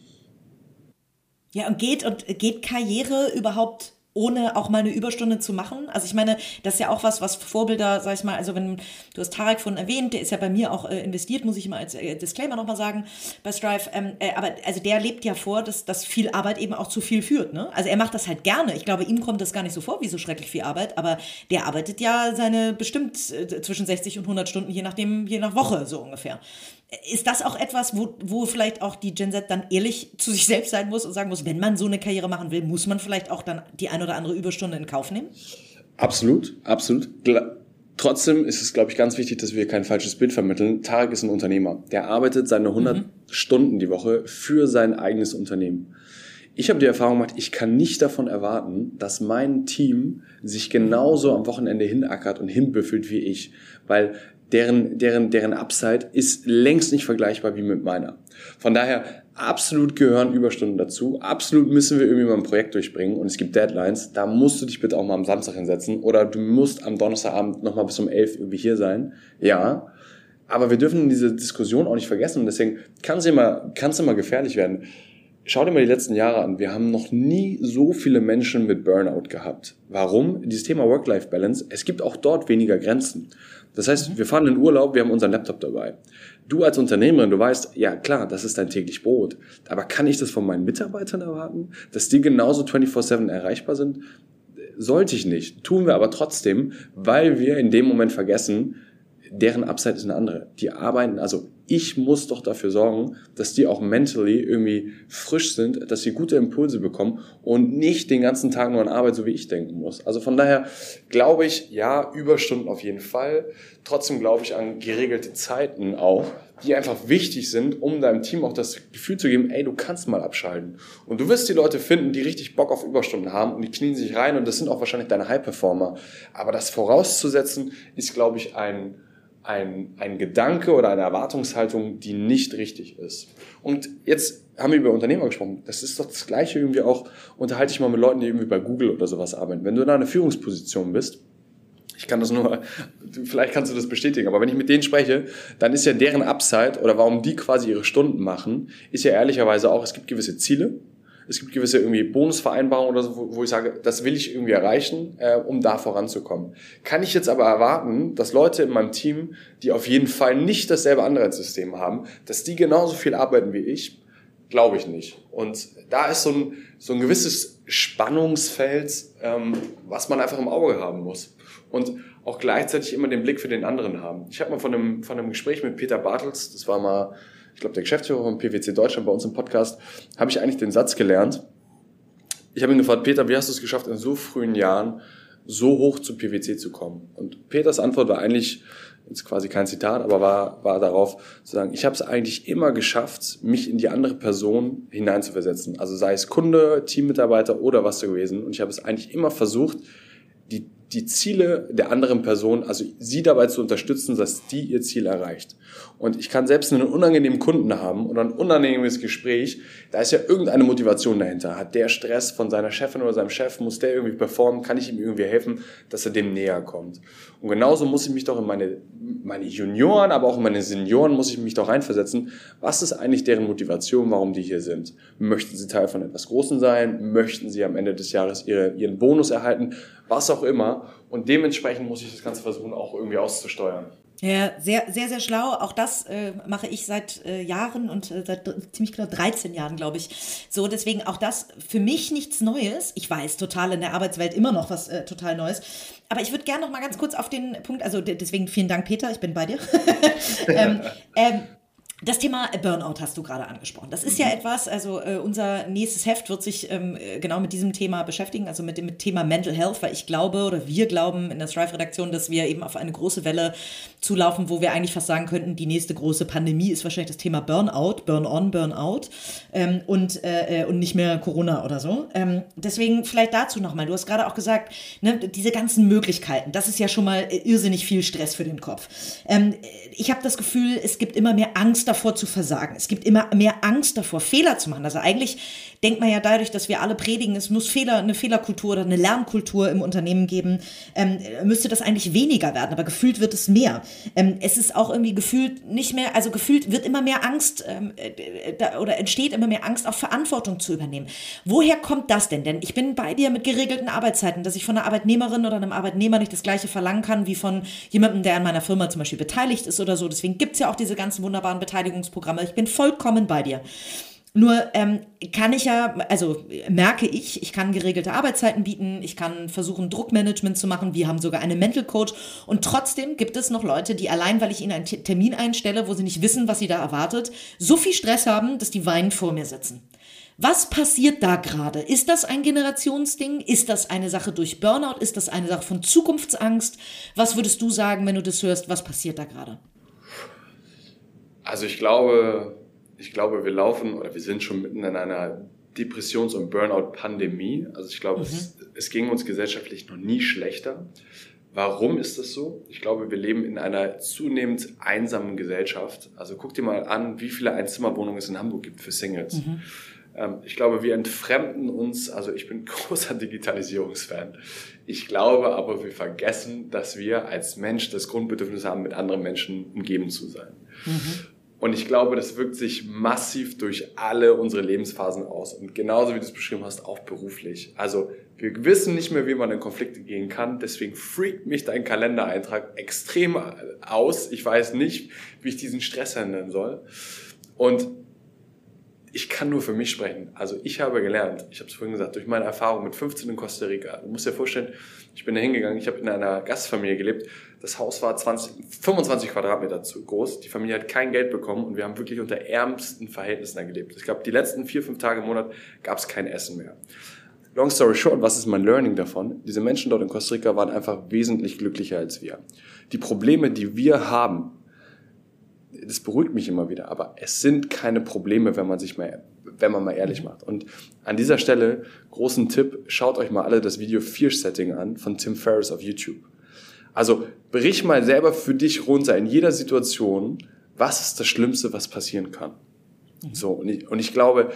Ja, und geht, und geht Karriere überhaupt ohne auch mal eine Überstunde zu machen. Also ich meine, das ist ja auch was, was Vorbilder, sag ich mal, also wenn du hast Tarek von erwähnt, der ist ja bei mir auch äh, investiert, muss ich mal als äh, Disclaimer nochmal sagen, bei Strive. Ähm, äh, aber also der lebt ja vor, dass, dass viel Arbeit eben auch zu viel führt. Ne? Also er macht das halt gerne. Ich glaube, ihm kommt das gar nicht so vor, wie so schrecklich viel Arbeit, aber der arbeitet ja seine bestimmt äh, zwischen 60 und 100 Stunden, je nachdem, je nach Woche so ungefähr. Ist das auch etwas, wo, wo vielleicht auch die Gen Z dann ehrlich zu sich selbst sein muss und sagen muss, wenn man so eine Karriere machen will, muss man vielleicht auch dann die ein oder andere Überstunde in Kauf nehmen? Absolut, absolut. Trotzdem ist es, glaube ich, ganz wichtig, dass wir kein falsches Bild vermitteln. Tarek ist ein Unternehmer. Der arbeitet seine 100 mhm. Stunden die Woche für sein eigenes Unternehmen. Ich habe die Erfahrung gemacht, ich kann nicht davon erwarten, dass mein Team sich genauso am Wochenende hinackert und hinbüffelt wie ich. Weil deren, deren, deren Upside ist längst nicht vergleichbar wie mit meiner. Von daher, absolut gehören Überstunden dazu. Absolut müssen wir irgendwie mal ein Projekt durchbringen und es gibt Deadlines. Da musst du dich bitte auch mal am Samstag hinsetzen oder du musst am Donnerstagabend nochmal bis um elf irgendwie hier sein. Ja. Aber wir dürfen diese Diskussion auch nicht vergessen und deswegen kann es immer, kann es immer gefährlich werden. Schau dir mal die letzten Jahre an. Wir haben noch nie so viele Menschen mit Burnout gehabt. Warum? Dieses Thema Work-Life-Balance. Es gibt auch dort weniger Grenzen. Das heißt, mhm. wir fahren in Urlaub, wir haben unseren Laptop dabei. Du als Unternehmerin, du weißt, ja klar, das ist dein täglich Brot. Aber kann ich das von meinen Mitarbeitern erwarten, dass die genauso 24/7 erreichbar sind? Sollte ich nicht. Tun wir aber trotzdem, weil wir in dem Moment vergessen, deren Upside ist eine andere. Die arbeiten, also ich muss doch dafür sorgen, dass die auch mentally irgendwie frisch sind, dass sie gute Impulse bekommen und nicht den ganzen Tag nur an Arbeit, so wie ich denken muss. Also von daher glaube ich, ja, Überstunden auf jeden Fall. Trotzdem glaube ich an geregelte Zeiten auch, die einfach wichtig sind, um deinem Team auch das Gefühl zu geben, ey, du kannst mal abschalten. Und du wirst die Leute finden, die richtig Bock auf Überstunden haben und die knien sich rein und das sind auch wahrscheinlich deine High-Performer. Aber das vorauszusetzen, ist, glaube ich, ein ein, ein Gedanke oder eine Erwartungshaltung, die nicht richtig ist. Und jetzt haben wir über Unternehmer gesprochen. Das ist doch das Gleiche irgendwie auch, unterhalte ich mal mit Leuten, die irgendwie bei Google oder sowas arbeiten. Wenn du in einer Führungsposition bist, ich kann das nur, vielleicht kannst du das bestätigen, aber wenn ich mit denen spreche, dann ist ja deren Upside oder warum die quasi ihre Stunden machen, ist ja ehrlicherweise auch, es gibt gewisse Ziele, es gibt gewisse irgendwie Bonusvereinbarungen oder so, wo, wo ich sage, das will ich irgendwie erreichen, äh, um da voranzukommen. Kann ich jetzt aber erwarten, dass Leute in meinem Team, die auf jeden Fall nicht dasselbe Anreizsystem haben, dass die genauso viel arbeiten wie ich? Glaube ich nicht. Und da ist so ein, so ein gewisses Spannungsfeld, ähm, was man einfach im Auge haben muss. Und auch gleichzeitig immer den Blick für den anderen haben. Ich habe mal von einem, von einem Gespräch mit Peter Bartels, das war mal ich glaube, der Geschäftsführer von PwC Deutschland bei uns im Podcast, habe ich eigentlich den Satz gelernt. Ich habe ihn gefragt, Peter, wie hast du es geschafft, in so frühen Jahren so hoch zu PwC zu kommen? Und Peters Antwort war eigentlich, jetzt quasi kein Zitat, aber war, war darauf zu sagen, ich habe es eigentlich immer geschafft, mich in die andere Person hineinzuversetzen. Also sei es Kunde, Teammitarbeiter oder was gewesen. Und ich habe es eigentlich immer versucht, die, die Ziele der anderen Person, also sie dabei zu unterstützen, dass die ihr Ziel erreicht. Und ich kann selbst einen unangenehmen Kunden haben oder ein unangenehmes Gespräch, da ist ja irgendeine Motivation dahinter. Hat der Stress von seiner Chefin oder seinem Chef, muss der irgendwie performen, kann ich ihm irgendwie helfen, dass er dem näher kommt. Und genauso muss ich mich doch in meine, meine Junioren, aber auch in meine Senioren muss ich mich doch reinversetzen. Was ist eigentlich deren Motivation, warum die hier sind? Möchten sie Teil von etwas Großen sein? Möchten sie am Ende des Jahres ihre, ihren Bonus erhalten? Was auch immer. Und dementsprechend muss ich das Ganze versuchen, auch irgendwie auszusteuern. Ja, sehr, sehr, sehr schlau. Auch das äh, mache ich seit äh, Jahren und äh, seit ziemlich genau 13 Jahren, glaube ich. So, deswegen auch das für mich nichts Neues. Ich weiß total in der Arbeitswelt immer noch was äh, total Neues. Aber ich würde gerne noch mal ganz kurz auf den Punkt, also deswegen vielen Dank, Peter, ich bin bei dir. ähm, ähm, das Thema Burnout hast du gerade angesprochen. Das ist ja mhm. etwas, also äh, unser nächstes Heft wird sich ähm, genau mit diesem Thema beschäftigen, also mit dem Thema Mental Health, weil ich glaube oder wir glauben in der Strive-Redaktion, dass wir eben auf eine große Welle zulaufen, wo wir eigentlich fast sagen könnten, die nächste große Pandemie ist wahrscheinlich das Thema Burnout, Burn-on, Burnout ähm, und, äh, äh, und nicht mehr Corona oder so. Ähm, deswegen vielleicht dazu nochmal. Du hast gerade auch gesagt, ne, diese ganzen Möglichkeiten, das ist ja schon mal äh, irrsinnig viel Stress für den Kopf. Ähm, ich habe das Gefühl, es gibt immer mehr Angst davor zu versagen. Es gibt immer mehr Angst davor, Fehler zu machen. Also eigentlich denkt man ja dadurch, dass wir alle predigen, es muss Fehler, eine Fehlerkultur oder eine Lernkultur im Unternehmen geben, ähm, müsste das eigentlich weniger werden, aber gefühlt wird es mehr. Ähm, es ist auch irgendwie gefühlt nicht mehr, also gefühlt wird immer mehr Angst ähm, äh, da, oder entsteht immer mehr Angst, auch Verantwortung zu übernehmen. Woher kommt das denn? Denn ich bin bei dir mit geregelten Arbeitszeiten, dass ich von einer Arbeitnehmerin oder einem Arbeitnehmer nicht das gleiche verlangen kann wie von jemandem, der an meiner Firma zum Beispiel beteiligt ist oder so. Deswegen gibt es ja auch diese ganzen wunderbaren Beteiligungsprogramme. Ich bin vollkommen bei dir. Nur ähm, kann ich ja, also merke ich, ich kann geregelte Arbeitszeiten bieten, ich kann versuchen, Druckmanagement zu machen. Wir haben sogar eine Mental Coach. Und trotzdem gibt es noch Leute, die allein, weil ich ihnen einen Termin einstelle, wo sie nicht wissen, was sie da erwartet, so viel Stress haben, dass die weinend vor mir sitzen. Was passiert da gerade? Ist das ein Generationsding? Ist das eine Sache durch Burnout? Ist das eine Sache von Zukunftsangst? Was würdest du sagen, wenn du das hörst? Was passiert da gerade? Also ich glaube, ich glaube, wir laufen oder wir sind schon mitten in einer Depressions- und Burnout-Pandemie. Also ich glaube, mhm. es, es ging uns gesellschaftlich noch nie schlechter. Warum ist das so? Ich glaube, wir leben in einer zunehmend einsamen Gesellschaft. Also guck dir mal an, wie viele Einzimmerwohnungen es in Hamburg gibt für Singles. Mhm. Ähm, ich glaube, wir entfremden uns, also ich bin großer Digitalisierungsfan. Ich glaube aber, wir vergessen, dass wir als Mensch das Grundbedürfnis haben, mit anderen Menschen umgeben zu sein. Mhm. Und ich glaube, das wirkt sich massiv durch alle unsere Lebensphasen aus. Und genauso wie du es beschrieben hast, auch beruflich. Also wir wissen nicht mehr, wie man in Konflikte gehen kann. Deswegen freakt mich dein Kalendereintrag extrem aus. Ich weiß nicht, wie ich diesen Stress handeln soll. Und ich kann nur für mich sprechen. Also ich habe gelernt, ich habe es vorhin gesagt, durch meine Erfahrung mit 15 in Costa Rica. Du musst dir vorstellen, ich bin da hingegangen, ich habe in einer Gastfamilie gelebt. Das Haus war 20, 25 Quadratmeter zu groß. Die Familie hat kein Geld bekommen und wir haben wirklich unter ärmsten Verhältnissen gelebt. Ich glaube, die letzten vier, fünf Tage im Monat gab es kein Essen mehr. Long story short, was ist mein Learning davon? Diese Menschen dort in Costa Rica waren einfach wesentlich glücklicher als wir. Die Probleme, die wir haben, das beruhigt mich immer wieder, aber es sind keine Probleme, wenn man sich mal, wenn man mal ehrlich macht. Und an dieser Stelle, großen Tipp, schaut euch mal alle das Video Fear Setting an von Tim Ferriss auf YouTube. Also brich mal selber für dich runter in jeder Situation, was ist das Schlimmste, was passieren kann. So, und ich, und ich glaube,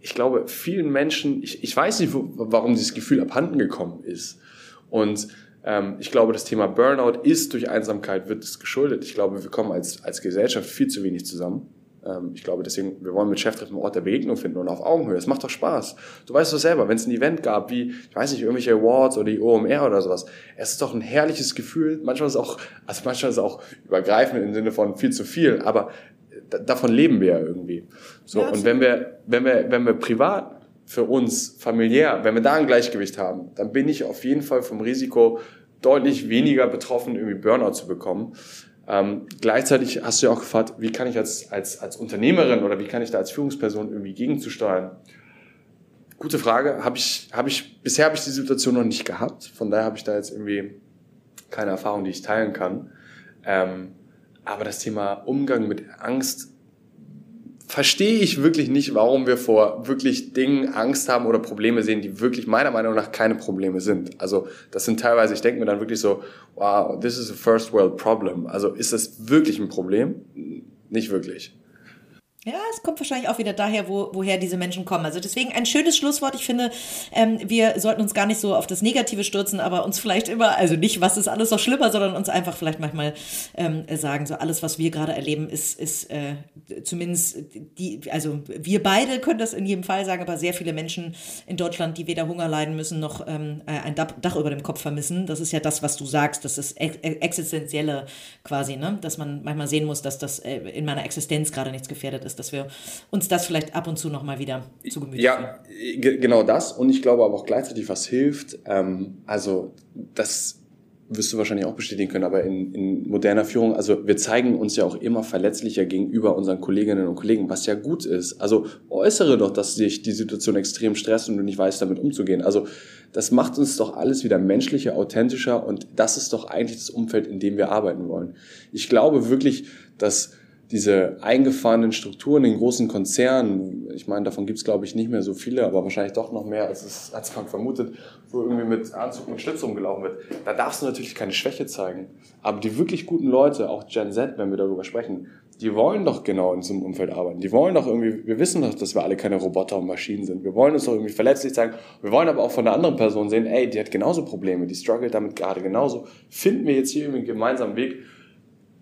ich glaube, vielen Menschen, ich, ich weiß nicht, warum dieses Gefühl abhanden gekommen ist. Und ähm, ich glaube, das Thema Burnout ist durch Einsamkeit, wird es geschuldet. Ich glaube, wir kommen als, als Gesellschaft viel zu wenig zusammen. Ähm, ich glaube, deswegen, wir wollen mit Cheftreffen einen Ort der Begegnung finden und auf Augenhöhe. Es macht doch Spaß. Du weißt doch selber, wenn es ein Event gab, wie, ich weiß nicht, irgendwelche Awards oder die OMR oder sowas, es ist doch ein herrliches Gefühl. Manchmal ist es auch, also manchmal ist es auch übergreifend im Sinne von viel zu viel, aber davon leben wir ja irgendwie. So, ja, und wenn wir, wenn wir, wenn wir privat für uns familiär, wenn wir da ein Gleichgewicht haben, dann bin ich auf jeden Fall vom Risiko deutlich weniger betroffen, irgendwie Burnout zu bekommen. Ähm, gleichzeitig hast du ja auch gefragt, wie kann ich als, als, als Unternehmerin oder wie kann ich da als Führungsperson irgendwie gegenzusteuern? Gute Frage. Hab ich, hab ich, bisher habe ich die Situation noch nicht gehabt. Von daher habe ich da jetzt irgendwie keine Erfahrung, die ich teilen kann. Ähm, aber das Thema Umgang mit Angst verstehe ich wirklich nicht, warum wir vor wirklich Dingen Angst haben oder Probleme sehen, die wirklich meiner Meinung nach keine Probleme sind. Also das sind teilweise, ich denke mir dann wirklich so, wow, this is a first world problem. Also ist das wirklich ein Problem? Nicht wirklich. Ja, es kommt wahrscheinlich auch wieder daher, wo, woher diese Menschen kommen. Also deswegen ein schönes Schlusswort. Ich finde, ähm, wir sollten uns gar nicht so auf das Negative stürzen, aber uns vielleicht immer, also nicht, was ist alles noch schlimmer, sondern uns einfach vielleicht manchmal ähm, sagen, so alles, was wir gerade erleben, ist, ist äh, zumindest die, also wir beide können das in jedem Fall sagen, aber sehr viele Menschen in Deutschland, die weder Hunger leiden müssen, noch ähm, äh, ein Dach über dem Kopf vermissen. Das ist ja das, was du sagst, das ist existenzielle quasi, ne? dass man manchmal sehen muss, dass das äh, in meiner Existenz gerade nichts gefährdet ist ist, dass wir uns das vielleicht ab und zu nochmal wieder zu Gemüte Ja, genau das. Und ich glaube aber auch gleichzeitig, was hilft. Ähm, also das wirst du wahrscheinlich auch bestätigen können, aber in, in moderner Führung, also wir zeigen uns ja auch immer verletzlicher gegenüber unseren Kolleginnen und Kollegen, was ja gut ist. Also äußere doch, dass dich die Situation extrem stresst und du nicht weißt, damit umzugehen. Also das macht uns doch alles wieder menschlicher, authentischer und das ist doch eigentlich das Umfeld, in dem wir arbeiten wollen. Ich glaube wirklich, dass diese eingefahrenen Strukturen in großen Konzernen, ich meine, davon gibt's glaube ich nicht mehr so viele, aber wahrscheinlich doch noch mehr, als es als man vermutet, wo irgendwie mit Anzug und Schlips rumgelaufen wird. Da darfst du natürlich keine Schwäche zeigen. Aber die wirklich guten Leute, auch Gen Z, wenn wir darüber sprechen, die wollen doch genau in so einem Umfeld arbeiten. Die wollen doch irgendwie, wir wissen doch, dass wir alle keine Roboter und Maschinen sind. Wir wollen uns doch irgendwie verletzlich zeigen. Wir wollen aber auch von der anderen Person sehen, ey, die hat genauso Probleme, die struggelt damit gerade genauso. Finden wir jetzt hier irgendwie einen gemeinsamen Weg,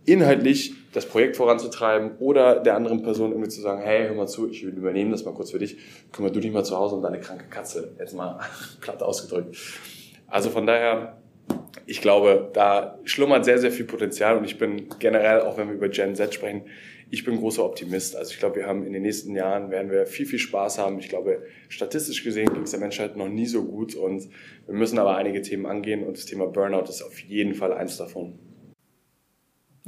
inhaltlich das Projekt voranzutreiben oder der anderen Person irgendwie zu sagen, hey, hör mal zu, ich übernehme das mal kurz für dich, kümmere du dich mal zu Hause um deine kranke Katze, jetzt mal platt ausgedrückt. Also von daher, ich glaube, da schlummert sehr, sehr viel Potenzial und ich bin generell, auch wenn wir über Gen Z sprechen, ich bin großer Optimist. Also ich glaube, wir haben in den nächsten Jahren werden wir viel, viel Spaß haben. Ich glaube, statistisch gesehen ging es der Menschheit noch nie so gut und wir müssen aber einige Themen angehen und das Thema Burnout ist auf jeden Fall eins davon.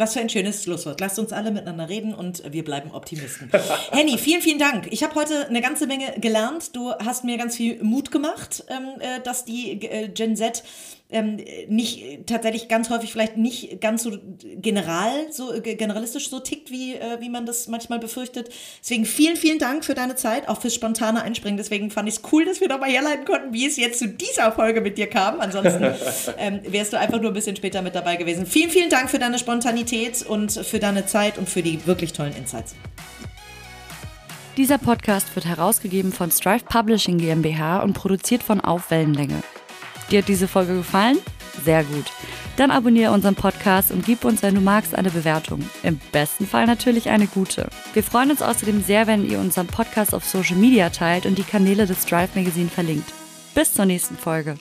Was für ein schönes Schlusswort. Lasst uns alle miteinander reden und wir bleiben Optimisten. Henny, vielen, vielen Dank. Ich habe heute eine ganze Menge gelernt. Du hast mir ganz viel Mut gemacht, ähm, äh, dass die äh, Gen Z ähm, nicht tatsächlich ganz häufig vielleicht nicht ganz so general, so äh, generalistisch so tickt, wie, äh, wie man das manchmal befürchtet. Deswegen vielen, vielen Dank für deine Zeit, auch fürs spontane Einspringen. Deswegen fand ich es cool, dass wir nochmal herleiten konnten, wie es jetzt zu dieser Folge mit dir kam. Ansonsten ähm, wärst du einfach nur ein bisschen später mit dabei gewesen. Vielen, vielen Dank für deine Spontanität und für deine Zeit und für die wirklich tollen Insights. Dieser Podcast wird herausgegeben von Strive Publishing GmbH und produziert von Auf Wellenlänge. Dir hat diese Folge gefallen? Sehr gut. Dann abonniere unseren Podcast und gib uns, wenn du magst, eine Bewertung. Im besten Fall natürlich eine gute. Wir freuen uns außerdem sehr, wenn ihr unseren Podcast auf Social Media teilt und die Kanäle des Drive Magazine verlinkt. Bis zur nächsten Folge.